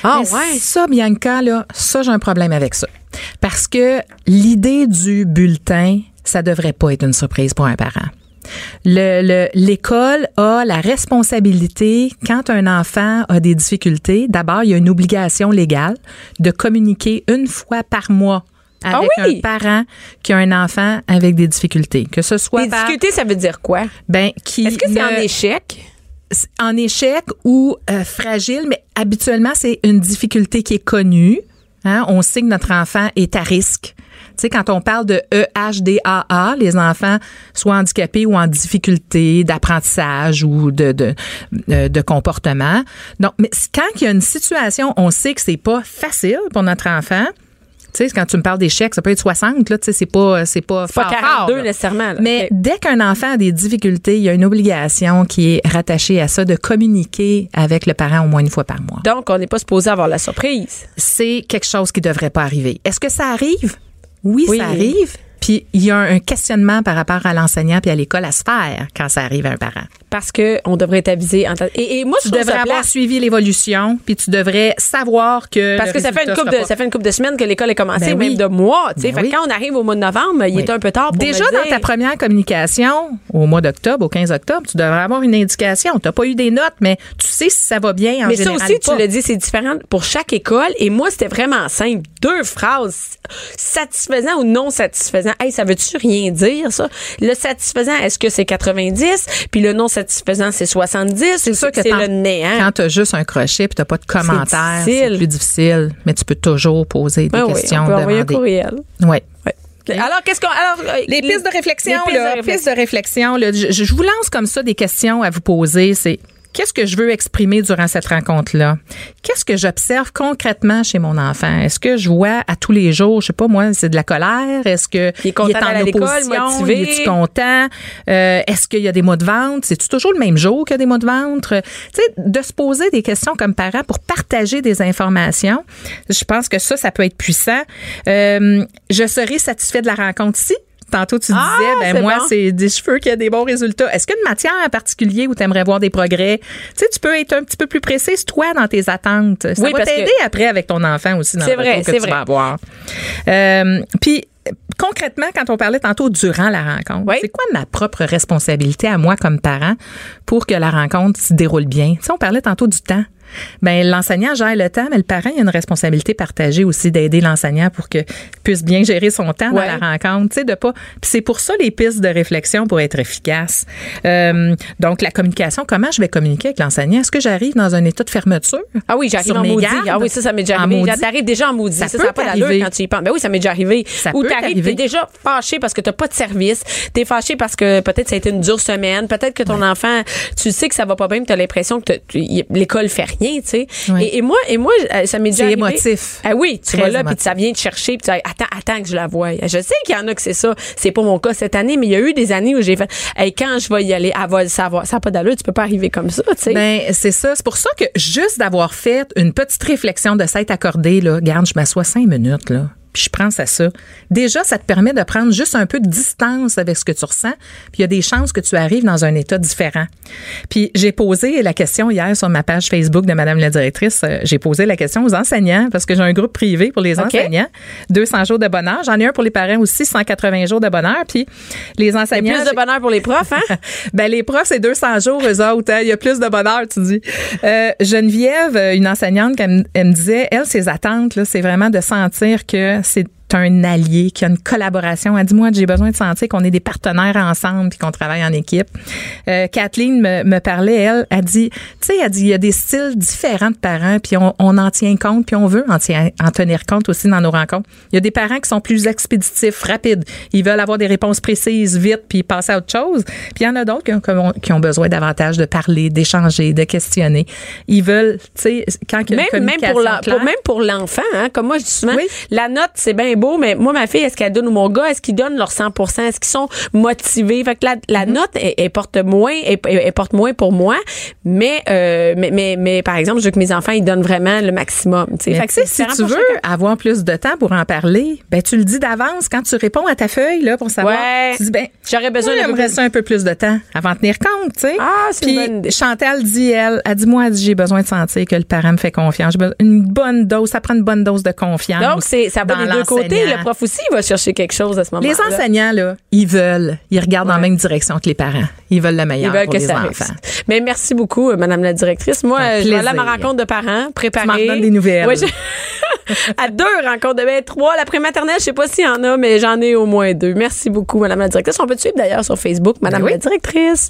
Ah, Mais ouais. Ça, Bianca, là, ça, j'ai un problème avec ça. Parce que l'idée du bulletin, ça devrait pas être une surprise pour un parent. Le- le- L'école a la responsabilité, quand un enfant a des difficultés, d'abord, il y a une obligation légale de communiquer une fois par mois Ah avec oui? un parent qui a un enfant avec des difficultés. Que ce soit par- difficultés, ça veut dire quoi? ben, qui Est-ce que c'est en échec? En échec ou euh, fragile, mais habituellement, c'est une difficulté qui est connue. Hein? On sait que notre enfant est à risque. Tu sais, quand on parle de EHDAA, les enfants soit handicapés ou en difficulté d'apprentissage ou de, de, euh, comportement. Donc, mais quand il y a une situation, on sait que c'est pas facile pour notre enfant. Tu sais, quand tu me parles d'échec, ça peut être 60, là, tu sais, c'est pas, c'est pas, Pas fort, 42 fort, là. nécessairement. là. Mais dès qu'un enfant a des difficultés, il y a une obligation qui est rattachée à ça de communiquer avec le parent au moins une fois par mois. Donc, on n'est pas supposé avoir la surprise. C'est quelque chose qui devrait pas arriver. Est-ce que ça arrive? Oui, Oui. ça arrive. Puis il y a un questionnement par rapport à l'enseignant puis à l'école à se faire quand ça arrive à un parent. Parce que on devrait être avisé. En et, et moi, je Tu devrais ça avoir suivi l'évolution, puis tu devrais savoir que Parce le que ça fait une sera de pas- ça fait une couple de semaines que l'école est commencée, Ben oui. même de mois. Tu sais, Ben oui. quand on arrive au mois de novembre, il Oui. est un peu tard pour Déjà dans ta première communication, au mois d'octobre, au 15 octobre, tu devrais avoir une indication. Tu n'as pas eu des notes, mais tu sais si ça va bien en Mais ça général. aussi, tu l'as dit, c'est différent pour chaque école. Et moi, c'était vraiment simple. deux phrases, satisfaisant ou non satisfaisant. Hey, ça veut-tu rien dire, ça? Le satisfaisant, est-ce que c'est 90? Puis le non satisfaisant, c'est 70? C'est sûr que c'est quand- le néant. Quand t'as juste un crochet puis t'as pas de commentaires, difficile. c'est plus difficile. Mais tu peux toujours poser des Ben oui, questions, on peut envoyer un courriel. Oui. Ouais. Alors, qu'est-ce qu'on. Alors, euh, Les pistes de réflexion, les pistes là, de réflexion. pistes de réflexion, là, je, je vous lance comme ça des questions à vous poser. C'est qu'est-ce que je veux exprimer durant cette rencontre-là? Qu'est-ce que j'observe concrètement chez mon enfant? Est-ce que je vois à tous les jours, je sais pas moi, c'est de la colère? Est-ce que Il est content en d'aller à l'école, opposition? motivé? Il est content? Euh, Est-ce qu'il y a des mots de vente? C'est toujours le même jour qu'il y a des mots de vente? Tu sais, de se poser des questions comme parent pour partager des informations. Je pense que ça, ça peut être puissant. Euh, je serai satisfait de la rencontre si Tantôt, tu Ah, disais, ben c'est moi, bon. c'est des cheveux qui a des bons résultats. Est-ce qu'il y a une matière en particulier où tu aimerais voir des progrès? Tu sais, tu peux être un petit peu plus précise, toi, dans tes attentes. Ça Oui, va t'aider que- après avec ton enfant aussi dans C'est le vrai, que tu vrai. vas avoir. Euh, Puis, concrètement, quand on parlait tantôt durant la rencontre, Oui. c'est quoi ma propre responsabilité à moi comme parent pour que la rencontre se déroule bien? Tu sais, on parlait tantôt du temps. Ben, l'enseignant gère le temps, mais le parent il a une responsabilité partagée aussi d'aider l'enseignant pour qu'il puisse bien gérer son temps Ouais. dans la rencontre. Tu sais, de pas. Puis c'est pour ça les pistes de réflexion pour être efficaces. Euh, donc la communication, comment je vais communiquer avec l'enseignant? Est-ce que j'arrive dans un état de fermeture? Ah oui, j'arrive en maudit. gardes? Ah oui, ça, ça m'est déjà arrivé. T'arrives déjà en maudit. Ça Ça, peut ça pas quand tu y penses. Ben oui, ça m'est déjà arrivé. Ça Ou t'arrives, t'es déjà fâché parce que t'as pas de service. T'es fâché parce que peut-être ça a été une dure semaine. Peut-être que ton enfant, tu sais que ça va pas bien, mais t'as l'impression que tu- l'école fait rien, tu sais. Ouais. Et, et moi, et moi, euh, ça m'est déjà C'est émotif. Ah oui, tu vas là, puis ça vient te chercher, puis tu dis, attends, attends que je la voie. Je sais qu'il y en a que c'est ça. C'est pas mon cas cette année, mais il y a eu des années où j'ai fait, hey, quand je vais y aller, elle va le savoir. Ça n'a pas d'allure, tu peux pas arriver comme ça, tu sais. Ben, c'est ça. C'est pour ça que juste d'avoir fait une petite réflexion de s'être accordé, là, garde, je m'assois cinq minutes, là. Puis je pense à ça. Déjà, ça te permet de prendre juste un peu de distance avec ce que tu ressens. Puis il y a des chances que tu arrives dans un état différent. Puis j'ai posé la question hier sur ma page Facebook de Madame la directrice. euh, J'ai posé la question aux enseignants parce que j'ai un groupe privé pour les enseignants. 200 jours de bonheur. J'en ai un pour les parents aussi, 180 jours de bonheur. Puis les Il y a enseignants. plus de bonheur pour les profs, hein? Ben les profs, c'est 200 jours, eux autres. hein. Il y a plus de bonheur, tu dis. Euh, Geneviève, une enseignante, elle, me- elle me disait, elle, ses attentes, là, c'est vraiment de sentir que c'est un allié, qu'il y a une collaboration. Elle dit, moi, j'ai besoin de sentir qu'on est des partenaires ensemble puis qu'on travaille en équipe. Euh, Kathleen me, me parlait, elle, a dit, tu sais, elle dit, il y a des styles différents de parents puis on, on en tient compte puis on veut en, tenir compte aussi dans nos rencontres. Il y a des parents qui sont plus expéditifs, rapides. Ils veulent avoir des réponses précises, vite puis passer à autre chose. Puis il y en a d'autres qui ont, qui besoin davantage de parler, d'échanger, de questionner. Ils veulent, tu sais, quand il y a une Même, même pour communication la- claire- pour- même pour l'enfant, hein, comme moi je dis souvent, Oui. la note c'est bien beau, mais moi ma fille, est-ce qu'elle donne ou mon gars, est-ce qu'ils donnent leur 100%, est-ce qu'ils sont motivés? Fait que la, la Mm-hmm. note, elle, elle porte moins, elle, porte moins pour moi, mais euh, mais, mais mais par exemple, je veux que mes enfants ils donnent vraiment le maximum. Fait que si tu veux chacun. avoir plus de temps pour en parler, ben tu le dis d'avance quand tu réponds à ta feuille là pour savoir. Ouais. Tu dis ben J'aurais besoin j'aimerais ça un peu plus de temps avant de tenir compte, tu sais. Ah, c'est Puis bonne. Chantal dit elle, elle dit moi j'ai besoin de sentir que le parent me fait confiance. J'ai une bonne dose, ça prend une bonne dose de confiance. Donc c'est ça va dans des deux côtés. Le prof aussi il va chercher quelque chose à ce moment-là. Les enseignants là, ils veulent, ils regardent dans la Ouais. même direction que les parents. Ils veulent le Ils meilleur veulent pour que les ça enfants. Mais merci beaucoup, euh, Madame la directrice. Moi, euh, je vais à ma rencontre de parents, préparer. Tu des nouvelles. Ouais, je- à deux rencontres de ben, trois. La prématernelle, je sais pas s'il y en a, mais j'en ai au moins deux. Merci beaucoup, Madame la directrice. On peut te suivre d'ailleurs sur Facebook, Madame Ben oui. la directrice.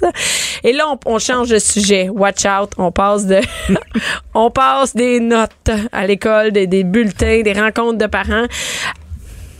Et là, on, on change de sujet. Watch out. On passe de, on passe des notes à l'école, des, des bulletins, des rencontres de parents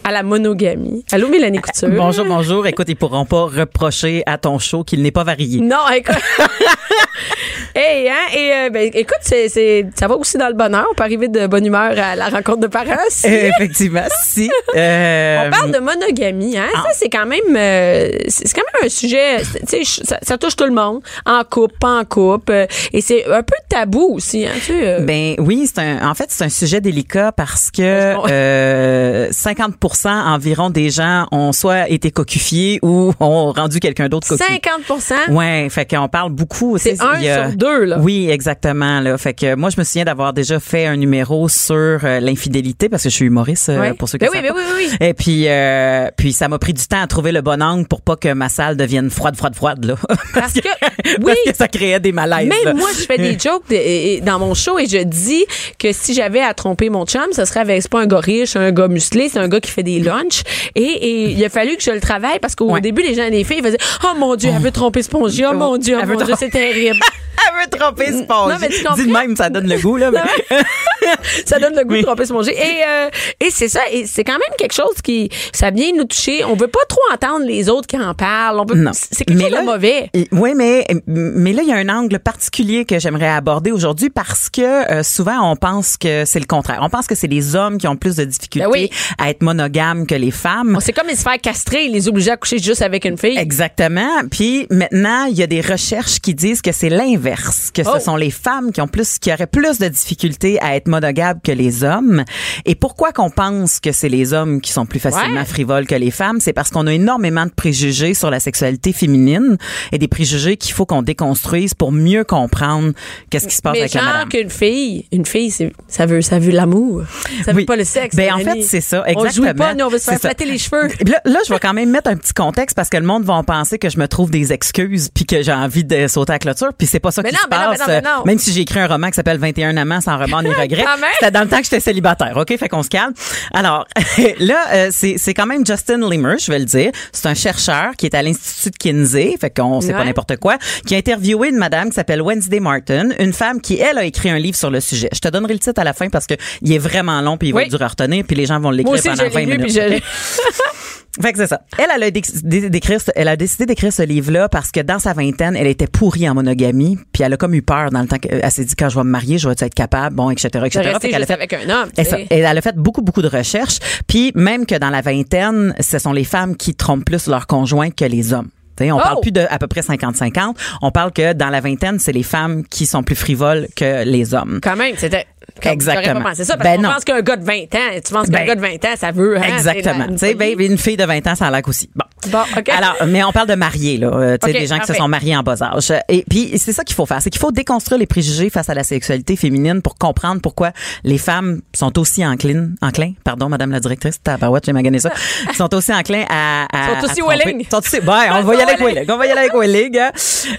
à la monogamie. Allô, Mélanie Couture? Bonjour, bonjour. Écoute, ils pourront pas reprocher à ton show qu'il n'est pas varié. Non, écoute. hey, hein, et euh, ben, écoute, c'est, c'est, ça va aussi dans le bonheur. On peut arriver de bonne humeur à la rencontre de parents. si. Euh, Effectivement, si. Euh, On parle de monogamie, hein. Ah. Ça, c'est quand même, euh, c'est quand même un sujet, tu sais, ça, ça touche tout le monde. En couple, pas en couple. euh, et c'est un peu tabou aussi, hein, tu sais. euh. Ben oui, c'est un. En fait, c'est un sujet délicat parce que je comprends. euh, 50 environ des gens ont soit été cocufiés ou ont rendu quelqu'un d'autre cocu. 50 Ouais, fait qu'on parle beaucoup. C'est un a- sur deux, là. Oui, exactement. Là, fait que moi, je me souviens d'avoir déjà fait un numéro sur euh, l'infidélité parce que je suis humoriste euh, pour ceux qui Ben oui, savent ben pas. oui, oui, Et puis, euh, puis ça m'a pris du temps à trouver le bon angle pour pas que ma salle devienne froide, froide, froide là. Parce que, oui. parce que ça créait des malaises. là. Même moi, je fais des jokes de- dans mon show et je dis que si j'avais à tromper mon chum, ce serait avec pas un gars riche, un gars musclé, c'est un gars qui fait des lunchs. Et, et il a fallu que je le travaille parce qu'au Ouais. début, les gens, les filles faisaient Oh mon Dieu, elle veut tromper Spongy, oh mon Dieu, oh mon Dieu, c'est terrible. Elle veut tromper Sponge. Non, mais tu comprends? Dis de même, ça donne le goût là. mais- ça donne le goût Oui. de tromper Spongy. Et, euh, et c'est ça, et c'est quand même quelque chose qui, ça vient nous toucher. On veut pas trop entendre les autres qui en parlent. On veut, Non. c'est quelque chose de mauvais. Oui, mais mais là il y a un angle particulier que j'aimerais aborder aujourd'hui parce que euh, souvent on pense que c'est le contraire. On pense que c'est les hommes qui ont plus de difficultés Ben oui. à être monogames que les femmes. C'est comme ils se faire castrer, les obliger à coucher juste avec une fille. Exactement. Puis maintenant, il y a des recherches qui disent que c'est l'inverse, que Oh. ce sont les femmes qui ont plus, qui auraient plus de difficultés à être monogames que les hommes. Et pourquoi qu'on pense que c'est les hommes qui sont plus facilement Ouais. frivoles que les femmes, c'est parce qu'on a énormément de préjugés sur la sexualité féminine et des préjugés qu'il faut qu'on déconstruise pour mieux comprendre qu'est-ce qui se passe Mais avec la genre madame. qu'une fille, une fille, ça veut, ça veut l'amour. Ça veut pas le sexe. Ben, en fait, c'est ça, On exactement. Pas, nous, on veut se faire flatter les cheveux. Là, là, je vais quand même mettre un petit contexte parce que le monde va en penser que je me trouve des excuses puis que j'ai envie de sauter à la clôture puis c'est pas ça Mais qui non, se mais non, passe. mais non, mais non. Même si j'ai écrit un roman qui s'appelle 21 amants sans remords ni regrets, même. c'était dans le temps que j'étais célibataire. OK, fait qu'on se calme. Alors, là euh, c'est quand même Justin Limmer, je vais le dire. C'est un chercheur qui est à l'institut de Kinsey, fait qu'on sait pas n'importe quoi, qui a interviewé une madame qui s'appelle Wednesday Martin, une femme qui elle a écrit un livre sur le sujet. Je te donnerai le titre à la fin parce que il est vraiment long puis il va Oui. être dur à retenir puis les gens vont l'écrire pendant je 20 minutes. puis je? Fait que c'est ça. Elle, elle a, d'écrire elle décidé d'écrire ce livre-là parce que dans sa vingtaine, elle était pourrie en monogamie, puis elle a comme eu peur dans le temps qu'elle s'est dit quand je vais me marier, je vais être capable, bon, etc., etc. De Fait rester qu'elle a fait- avec un homme. Et elle a fait beaucoup, beaucoup de recherches. Puis même que dans la vingtaine, ce sont les femmes qui trompent plus leur conjoint que les hommes. T'sais, on Oh! parle plus de à peu près 50-50. On parle que dans la vingtaine, c'est les femmes qui sont plus frivoles que les hommes. Quand même, c'était. Exactement. Pas pensé ça parce Ben qu'on pense qu'un gars de 20 ans, tu penses qu'un Ben, gars de 20 ans, ça veut. hein, Exactement. Tu sais, une ben, une fille de 20 ans, ça a l'air aussi. Bon. Bon, OK. Alors, mais on parle de mariés, là. Euh, tu sais, OK, des gens qui se sont mariés en bas âge. Et puis, c'est ça qu'il faut faire. C'est qu'il faut déconstruire les préjugés face à la sexualité féminine pour comprendre pourquoi les femmes sont aussi enclines, enclins, pardon, madame la directrice, tabarouette, j'ai magané ça, sont aussi enclins à, à Sont aussi à willing. Sont aussi, ben, on va y aller avec willing. On va y aller avec willing. hein.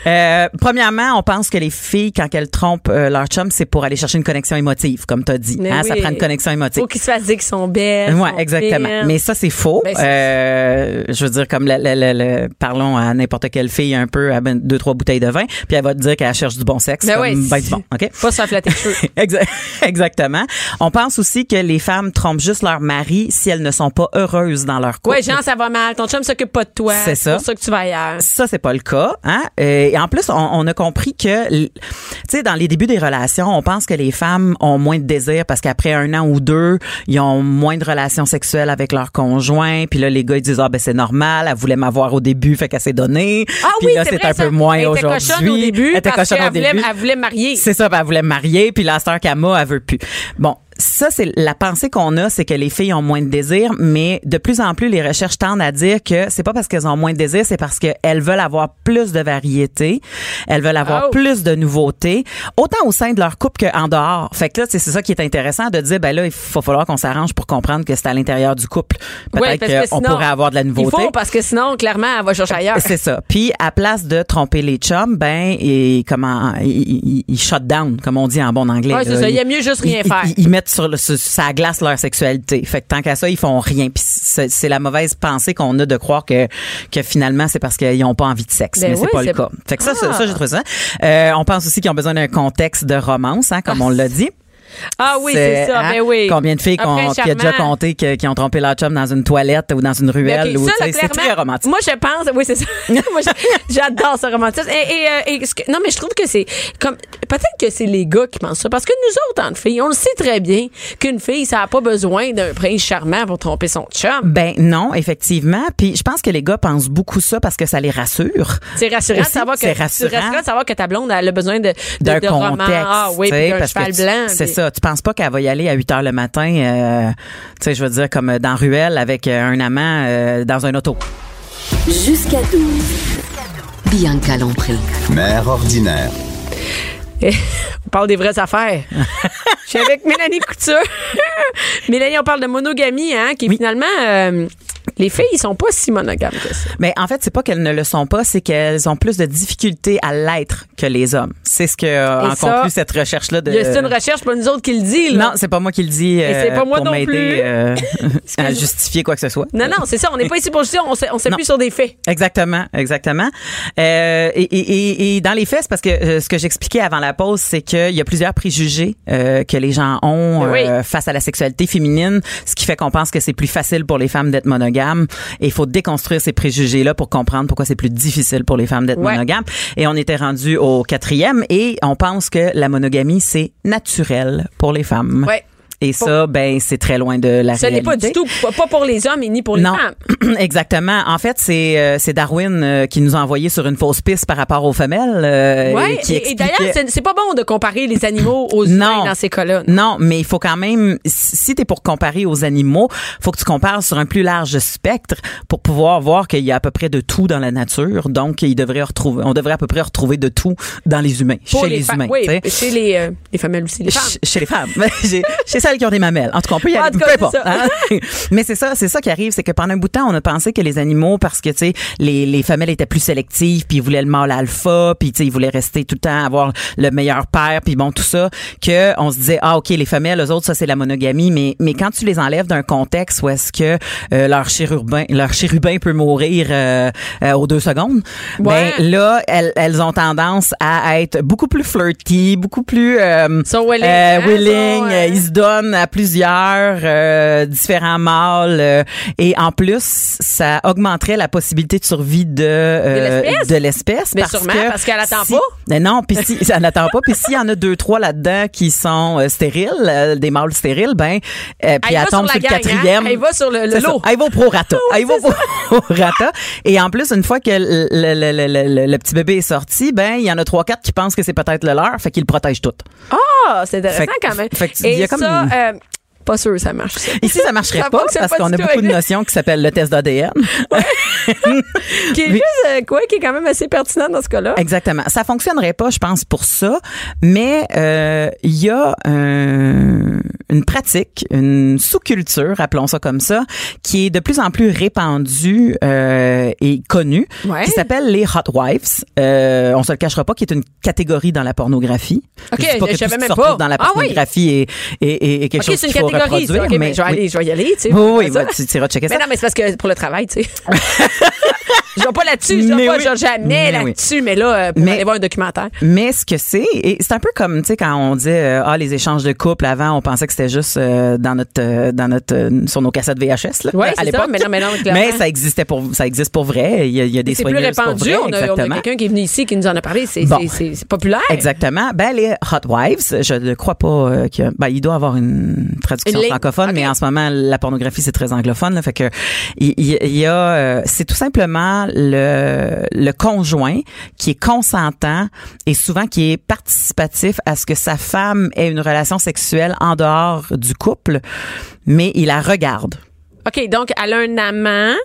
Euh, premièrement, on pense que les filles, quand elles trompent euh, leur chum, c'est pour aller chercher une connexion émotive, comme t'as dit. Hein, Ça prend une connexion émotive. Faut qu'ils se fassent dire qu'ils sont belles. Ouais, exactement. Mais ça, c'est faux. Ben, euh, je veux dire, comme le- parlons à n'importe quelle fille un peu à ben, deux, trois bouteilles de vin, puis elle va te dire qu'elle cherche du bon sexe. Ben comme ouais, ben du bon. OK? Pas se flatter Exactement. On pense aussi que les femmes trompent juste leur mari si elles ne sont pas heureuses dans leur couple. Ouais, genre, ça va mal. Ton chum s'occupe pas de toi. C'est ça. C'est pour ça que tu vas ailleurs. Ça, c'est pas le cas. Hein? Euh, Et en plus, on, on a compris que, tu sais, dans les débuts des relations, on pense que les femmes ont moins de désir parce qu'après un an ou deux, ils ont moins de relations sexuelles avec leur conjoint. Puis là, les gars, ils disent, ah, ben c'est normal, elle voulait m'avoir au début, fait qu'elle s'est donnée. Ah Puis oui, là, c'est un ça. peu moins Elle était aujourd'hui. cochonne au début Elle était parce qu'elle au début. voulait, elle voulait marier. C'est ça, ben, elle voulait me marier, puis la star Kama, elle veut plus. Bon, ça, c'est la pensée qu'on a, c'est que les filles ont moins de désir, mais de plus en plus, les recherches tendent à dire que c'est pas parce qu'elles ont moins de désir, c'est parce qu'elles veulent avoir plus de variété, elles veulent avoir Oh. plus de nouveautés, autant au sein de leur couple qu'en dehors. Fait que là, c'est ça qui est intéressant de dire, ben là, il faut falloir qu'on s'arrange pour comprendre que c'est à l'intérieur du couple. Peut-être qu'on pourrait avoir de la nouveauté. Il faut, parce que sinon, clairement, elle va chercher ailleurs. C'est ça. Puis à place de tromper les chums, ben et comment ils il, il shut down comme on dit en bon anglais. Ouais, c'est ça. Il y a Ils- mieux juste rien ils- faire. Ils, ils mettent sur le sur, ça glace leur sexualité. Fait que tant qu'à ça, ils font rien. Puis c'est la mauvaise pensée qu'on a de croire que que finalement c'est parce qu'ils ont pas envie de sexe, Ben mais c'est pas le cas. Fait que ça, ça, Ah. ça, j'ai trouvé ça. Euh, on pense aussi qu'ils ont besoin d'un contexte de romance, hein, comme on l'a dit. Ah oui, c'est ça. hein, Ben oui. Combien de filles qu'on- qui a déjà compté que- qui ont trompé leur chum dans une toilette ou dans une ruelle ou c'est très romantique. Moi, je pense, oui, c'est ça. moi, j'adore ce romantisme. Et, et, euh, et ce que- non, mais je trouve que c'est comme, peut-être que c'est les gars qui pensent ça. Parce que nous autres, en filles, on le sait très bien qu'une fille, ça n'a pas besoin d'un prince charmant pour tromper son chum. Ben non, effectivement. Puis je pense que les gars pensent beaucoup ça parce que ça les rassure. C'est rassurant de savoir que rassurant. rassurant de savoir que ta blonde elle a besoin de, d'un contexte. Ah oui, d'un parce que cheval blanc. C'est ça. Ça. Tu penses pas qu'elle va y aller à 8 heures le matin, euh, tu sais, je veux dire, comme dans Ruelle avec euh, un amant euh, dans un auto? Jusqu'à 12. Bianca Lompré. Mère ordinaire. On parle des vraies affaires. Je suis avec Mélanie Couture. Mélanie, on parle de monogamie, hein, qui est finalement... euh, les filles, ils sont pas si monogames que ça. Mais en fait, c'est pas qu'elles ne le sont pas, c'est qu'elles ont plus de difficultés à l'être que les hommes. C'est ce que euh, en ça, conclut cette recherche-là de. Il y a- C'est une recherche, pas nous autres qui le dit. Là. Non, c'est pas moi qui le dis euh, c'est pas moi pour m'aider plus. euh, à justifier quoi que ce soit. non, non, c'est ça. On n'est pas ici pour justifier, on s'est- on s'appuie Non. sur des faits. Exactement, exactement. Euh, et, et, et, et dans les faits, c'est parce que euh, ce que j'expliquais avant la pause, c'est qu'il y a plusieurs préjugés euh, que les gens ont Oui. euh, face à la sexualité féminine, ce qui fait qu'on pense que c'est plus facile pour les femmes d'être monogames. Et il faut déconstruire ces préjugés-là pour comprendre pourquoi c'est plus difficile pour les femmes d'être Ouais. monogames. Et on était rendu au quatrième et on pense que la monogamie, c'est naturel pour les femmes. Ouais. Et ça, ben, c'est très loin de la Ce n'est réalité. pas du tout, pas- pour les hommes et ni pour les Non, femmes. exactement. En fait, c'est euh, c'est Darwin euh, qui nous a envoyé sur une fausse piste par rapport aux femmes. euh, Ouais. qui Et, et expliquait- d'ailleurs, c'est- pas bon de comparer les animaux aux humains dans ces cas-là. Non, mais il faut quand même, si tu es pour comparer aux animaux, faut que tu compares sur un plus large spectre pour pouvoir voir qu'il y a à peu près de tout dans la nature. Donc, il devrait retrouver, on devrait à peu près retrouver de tout dans les humains, Pour chez les, femmes. humains. Oui, chez les, euh, les femelles aussi. Les femmes. Ch- Chez les femmes. chez, chez celles qui ont des mamelles. En tout cas, on peut y aller. Peu importe. hein. Mais c'est ça, c'est ça qui arrive, c'est que pendant un bout de temps, on a pensé que les animaux, parce que, tu sais, les, les femelles étaient plus sélectives, puis ils voulaient le mâle alpha, puis, tu sais, ils voulaient rester tout le temps, avoir le meilleur père, puis bon, tout ça, que on se disait, ah, OK, les femelles, eux autres, ça, c'est la monogamie, mais, mais quand tu les enlèves d'un contexte où est-ce que euh, leur chérubin, leur chérubin peut mourir euh, euh, aux deux secondes, Ouais. ben là, elles, elles ont tendance à être beaucoup plus flirty, beaucoup plus euh, Sont willing, euh, hein, willing, euh, ils se donnent à plusieurs euh, différents mâles euh, et en plus ça augmenterait la possibilité de survie de euh, l'espèce? de l'espèce Mais parce sûrement, parce qu'elle attend si- pas. Mais non, puis si elle n'attend pas, puis s'il y en a deux trois là-dedans qui sont euh, stériles, euh, des mâles stériles, ben euh, puis Elle elle, va sur tombe la sur le gang, hein? quatrième. Elle va sur le- le C'est ça. lot. Elle va au prorata. Elle va au prorata. Et en plus, une fois que le, le, le, le, le- le petit bébé est sorti, ben il y en a trois quatre qui pensent que c'est peut-être le leur, fait qu'ils le protègent tout. Ah, c'est intéressant Fait que- quand même. fait que il y a comme ça, une- euh, pas sûr, ça marche. ça. Ici, ça marcherait Ça pas parce qu'on a beaucoup de notions qui s'appellent le test d'ADN. Qui est juste, euh, quoi, qui est quand même assez pertinent dans ce cas-là. Exactement. Ça fonctionnerait pas, je pense, pour ça. Mais euh, il y a un- une pratique, une sous-culture, appelons ça comme ça, qui est de plus en plus répandue euh, et connue, Ouais. qui s'appelle les hot wives. Euh, on se le cachera pas, qui est une catégorie dans la pornographie. Ok, je que savais même pas. dans la Ah oui. pornographie est, est, est- est quelque OK, chose ça. reproduire. Mais je vais oui. aller, je vais y aller, tu sais. Oui, oui, bah, tu tu iras checker ça. Mais non, mais c'est parce que pour le travail, tu sais. je vais pas là-dessus, je vais pas, oui. je vais jamais là-dessus, mais là, euh, pour Mais- aller voir un documentaire. Mais ce que c'est, et c'est un peu comme tu sais quand on disait euh, ah les échanges de couple avant, on pensait que c'était juste euh, dans notre euh, dans notre sur nos cassettes VHS là, Ouais, à c'est ça, l'époque. mais non, mais non. Mais ça existait pour ça existe pour vrai. Il y a, il y a des C'est plus soigneuses pour répandu. vrai, On a, a quelqu'un qui est venu ici qui nous en a parlé. C'est Bon. populaire. Exactement. Ben les hot wives, je ne crois pas qu'il ben il doit avoir une traduction Une ligne. francophone, Ok. mais en ce moment la pornographie c'est très anglophone, là, fait que il y, a euh, c'est tout simplement le le conjoint qui est consentant et souvent qui est participatif à ce que sa femme ait une relation sexuelle en dehors du couple, mais il la regarde. OK, donc, elle a un amant.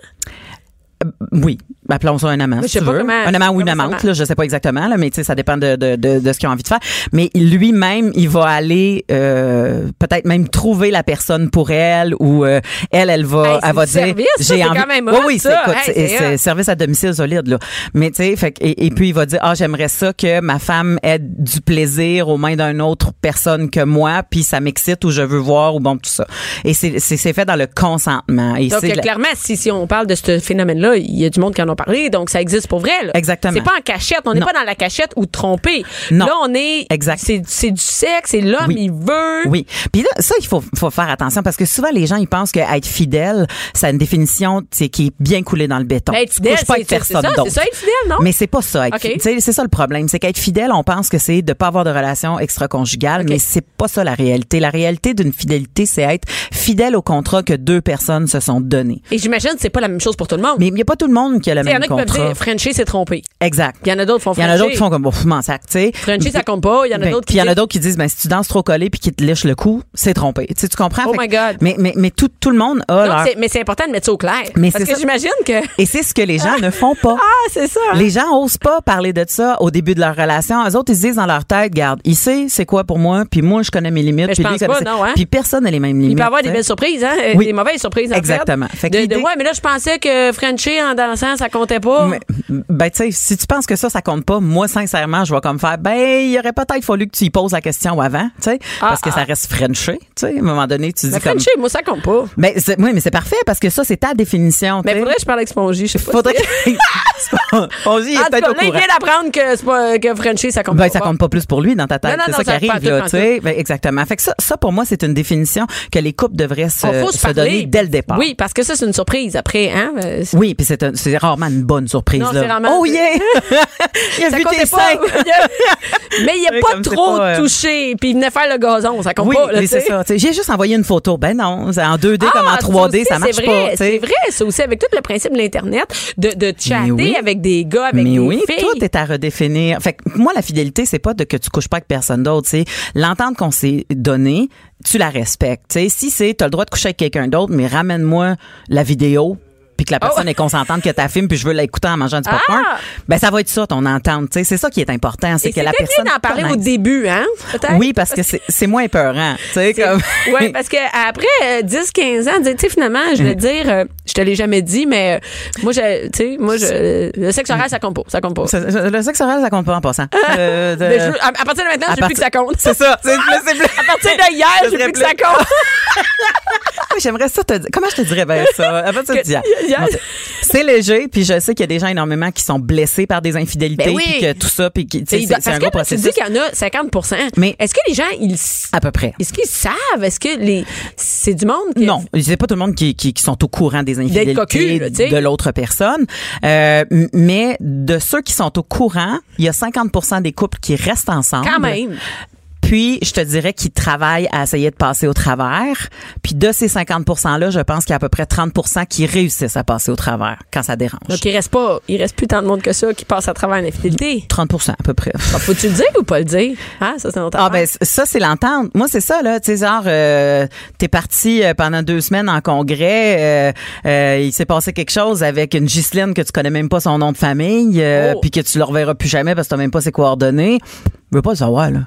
Oui, appelons ça un amant. Je si sais tu pas veux. comment- un amant ou une amante, là, je sais pas exactement, là, mais tu sais, ça dépend de, de, de, de ce qu'ils ont envie de faire. Mais lui-même, il va aller euh, peut-être même trouver la personne pour elle ou euh, elle, elle va, Hey, elle va dire, ça, c'est quand même oui, oui, c'est Hey, service à domicile solide là. Mais tu sais, fait et, et puis il va dire, ah, j'aimerais ça que ma femme ait du plaisir aux mains d'une autre personne que moi, puis ça m'excite ou je veux voir ou bon tout ça. Et c'est fait dans le consentement. Et Donc, clairement, si, si on parle de ce phénomène-là, il y a du monde qui en a donc ça existe pour vrai. Là. Exactement. C'est pas en cachette. On n'est pas dans la cachette ou trompé. Non. Là, on est. Exact. C'est c'est du sexe, c'est l'homme, Oui. il veut. Oui. Puis là, ça, il faut, faut faire attention parce que souvent, les gens, ils pensent qu'être fidèle, ça a une définition tu qui est bien coulée dans le béton. Ben, être Tu fidèle, couches pas c'est c'est personne ça, c'est ça être fidèle, non? Mais c'est pas ça. être OK. fi- tu sais, C'est ça le problème. C'est qu'être fidèle, on pense que c'est de pas avoir de relation extra-conjugale, OK. mais c'est pas ça la réalité. La réalité d'une fidélité, c'est être fidèle au contrat que deux personnes se sont données. Et j'imagine que c'est pas la même chose pour tout le monde. Mais il n'y a pas tout le monde qui a le Tu qu'il y en a qui peuvent dire Frenchie s'est trompé. Exact. Il y en a d'autres qui font Il y en a d'autres qui font comme, bon, m'en sac, tu sais. Frenchie, ça compte pas. Il y en a Ben, d'autres puis qui il y en a d'autres qui disent, ben, si tu danses trop collé puis qu'ils te lèchent le cou, c'est trompé. Tu sais, tu comprends? Oh my God. Mais, mais, mais tout, tout le monde a mais c'est important de mettre ça au clair. Mais Parce que j'imagine que. Et c'est ce que les gens ne font pas. Ah, c'est ça. Les gens osent pas parler de ça au début de leur relation. Eux autres, ils se disent dans leur tête, garde, il sait c'est quoi pour moi, puis moi, je connais mes limites. Puis lui, il pas, non, hein? Puis personne n'a les mêmes limites. Il peut avoir des belles surprises, hein? Oui. Des mauvaises surprises, en Exactement. Fait. Fait que De- de- l'idée- ouais, mais là, je pensais que Frenchie en dansant, ça comptait pas. Mais, ben, tu sais, si tu penses que ça, ça compte pas, moi, sincèrement, je vais comme faire, ben, il aurait peut-être fallu que tu y poses la question avant, tu sais, parce que ah. ça reste Frenché, tu sais, à un moment donné, tu dis Mais comme. Frenchie, moi, ça compte pas. C'est- oui, mais c'est parfait parce que ça, c'est ta définition. Mais faudrait que je parle avec Spongy, je sais pas. Faudrait que. Il est peut-être au il courant. vient d'apprendre que, c'est pas, que Frenchie, ça compte Ben, pas. ça compte pas plus pour lui dans ta tête. C'est ça qui arrive, là, tu sais. Ben, exactement. Fait que ça, ça, pour moi, c'est une définition que les couples devraient se, donner dès le départ. Oui, parce que ça, c'est une surprise après, hein? euh, Oui, puis c'est c'est rarement une bonne surprise. Non, là. Oh yeah! il a Ça vu tes seins. mais il a Oui, pas trop pas, euh, touché, puis il venait faire le gazon, ça compte Oui, pas. tu c'est ça. tu. J'ai juste envoyé une photo. Ben non, c'est en 2D comme en Ah, 3D, ça ça aussi, marche c'est pas. tu. C'est vrai, ça aussi, avec tout le principe de l'Internet, de, de chatter oui. avec des gars, avec mais des oui, filles. tout est à redéfinir. Fait que moi, la fidélité, c'est pas de que tu couches pas avec personne d'autre. C'est l'entente qu'on s'est donnée, tu la respectes. Tu si c'est, t'as le droit de coucher avec quelqu'un d'autre, mais ramène-moi la vidéo puis que la personne est consentante que ta film puis je veux l'écouter en mangeant du popcorn, Oh! Ah! ben ça va être ça ton entente, tu sais, c'est ça qui est important, c'est que la personne bien d'en parler au début, hein? Peut-être? Oui, parce que c'est moins épeurant, tu sais comme Oui, parce que après 10, 15 ans, tu sais, finalement, je vais te dire, euh, je te l'ai jamais dit, mais euh, moi, je, tu sais, moi, je, le sexe oral, ça compte pas. Ça compte pas. Le sexe oral ça compte pas en passant. Euh, de- Mais je veux- à, à partir de maintenant, à je veux plus que ça compte. C'est ça, c'est À partir de hier, je veux serait plus que ça compte. Oui, j'aimerais ça te dire. Comment je te dirais bien ça? D'hier. hier- C'est- léger, puis je sais qu'il y a des gens énormément qui sont blessés par des infidélités, Ben oui. puis que tout ça, puis Et il c'est un gros que là, tu processus. dis qu'il y en a 50 Mais- est-ce que les gens, ils, À peu près. est-ce qu'ils savent? Est-ce que les, c'est du monde qui, Non, c'est pas tout le monde qui, qui, qui sont au courant des infidélités cocu, là, de l'autre personne, Euh, mais de ceux qui sont au courant, il y a 50% des couples qui restent ensemble. quand même. Puis, je te dirais qu'ils travaillent à essayer de passer au travers. Puis, de ces 50%-là, je pense qu'il y a à peu près 30% qui réussissent à passer au travers quand ça dérange. Donc, il reste pas, il reste plus tant de monde que ça qui passe à travers l'infidélité. 30% à peu près. Ah, Faut-tu le dire ou pas le dire? Ah, ça, c'est notre Ah ben ça c'est l'entente. Moi c'est ça là, tu sais genre euh, t'es parti euh, pendant deux semaines en congrès, euh, euh, il s'est passé quelque chose avec une Ghislaine que tu connais même pas son nom de famille, euh, Oh. puis que tu le reverras plus jamais parce que t'as même pas ses coordonnées. Je veux pas le savoir là.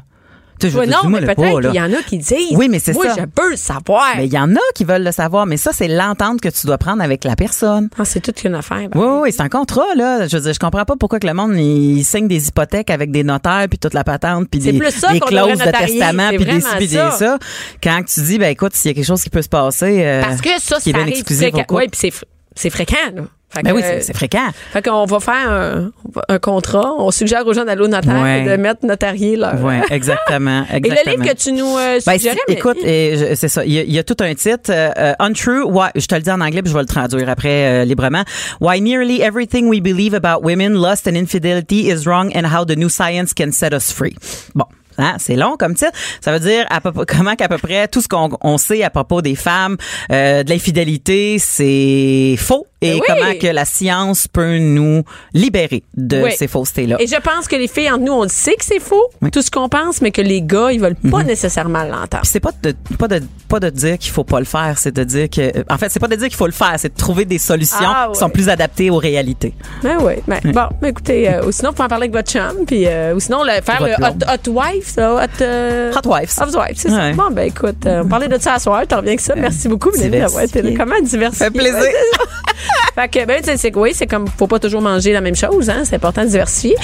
Tu sais, je non, mais peut-être qu'il y en a qui disent. Oui, mais c'est Moi, ça. je peux le savoir. Mais il y en a qui veulent le savoir, mais ça c'est l'entente que tu dois prendre avec la personne. Ah, c'est toute une affaire. Oui, oui, oui, c'est un contrat, là. Je veux dire, je comprends pas pourquoi que le monde, il signe des hypothèques avec des notaires, puis toute la patente, puis C'est des, clauses de testament, C'est puis des ci, ça. ça. Quand tu dis, ben écoute, s'il y a quelque chose qui peut se passer, euh, Parce que ça, qui est ça bien arrive exclusif. Oui, puis c'est, c'est fréquent, là. Fait Ben que, oui, euh, c'est fréquent. Fait qu'on va faire un, un contrat. On suggère aux gens d'aller au notaire Ouais. et de mettre notarié leur. Ouais, exactement, Et exactement. le livre que tu nous euh, Ben, suggérais, mais- écoute, et je- c'est ça. Il y, a, il y a tout un titre. euh, euh, Untrue, why, je te le dis en anglais, puis je vais le traduire après euh, librement. Why nearly everything we believe about women, lust and infidelity is wrong and how the new science can set us free. Bon. Hein, c'est long comme titre. Ça veut dire à peu, comment qu'à peu près tout ce qu'on on sait à propos des femmes, euh, de l'infidélité, c'est faux. Et Ben oui. comment que la science peut nous libérer de Oui. ces faussetés-là. Et je pense que les filles entre nous, on le sait que c'est faux, tout ce qu'on pense, mais que les gars, ils veulent pas nécessairement l'entendre. C'est pas de pas de pas de dire qu'il faut pas le faire, c'est de dire que en fait c'est pas de dire qu'il faut le faire, c'est de trouver des solutions Ah, qui sont plus adaptées aux réalités. Ben oui. Ben, Bon, écoutez, euh, ou sinon, vous pouvez en parler avec votre chum, puis euh, ou sinon, le, faire Votre le hot, hot wife, là, hot, euh, Hot wives. Hot wife, c'est ça. Bon, ben écoute, euh, on parlait de ça à soir, t'en reviens avec ça. Merci beaucoup, Mélanie, d'avoir été là. Comment diversifier? Fait plaisir. Fait que, ben, tu oui, c'est comme, faut pas toujours manger la même chose, hein. C'est important de diversifier.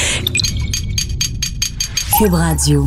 Cube Radio.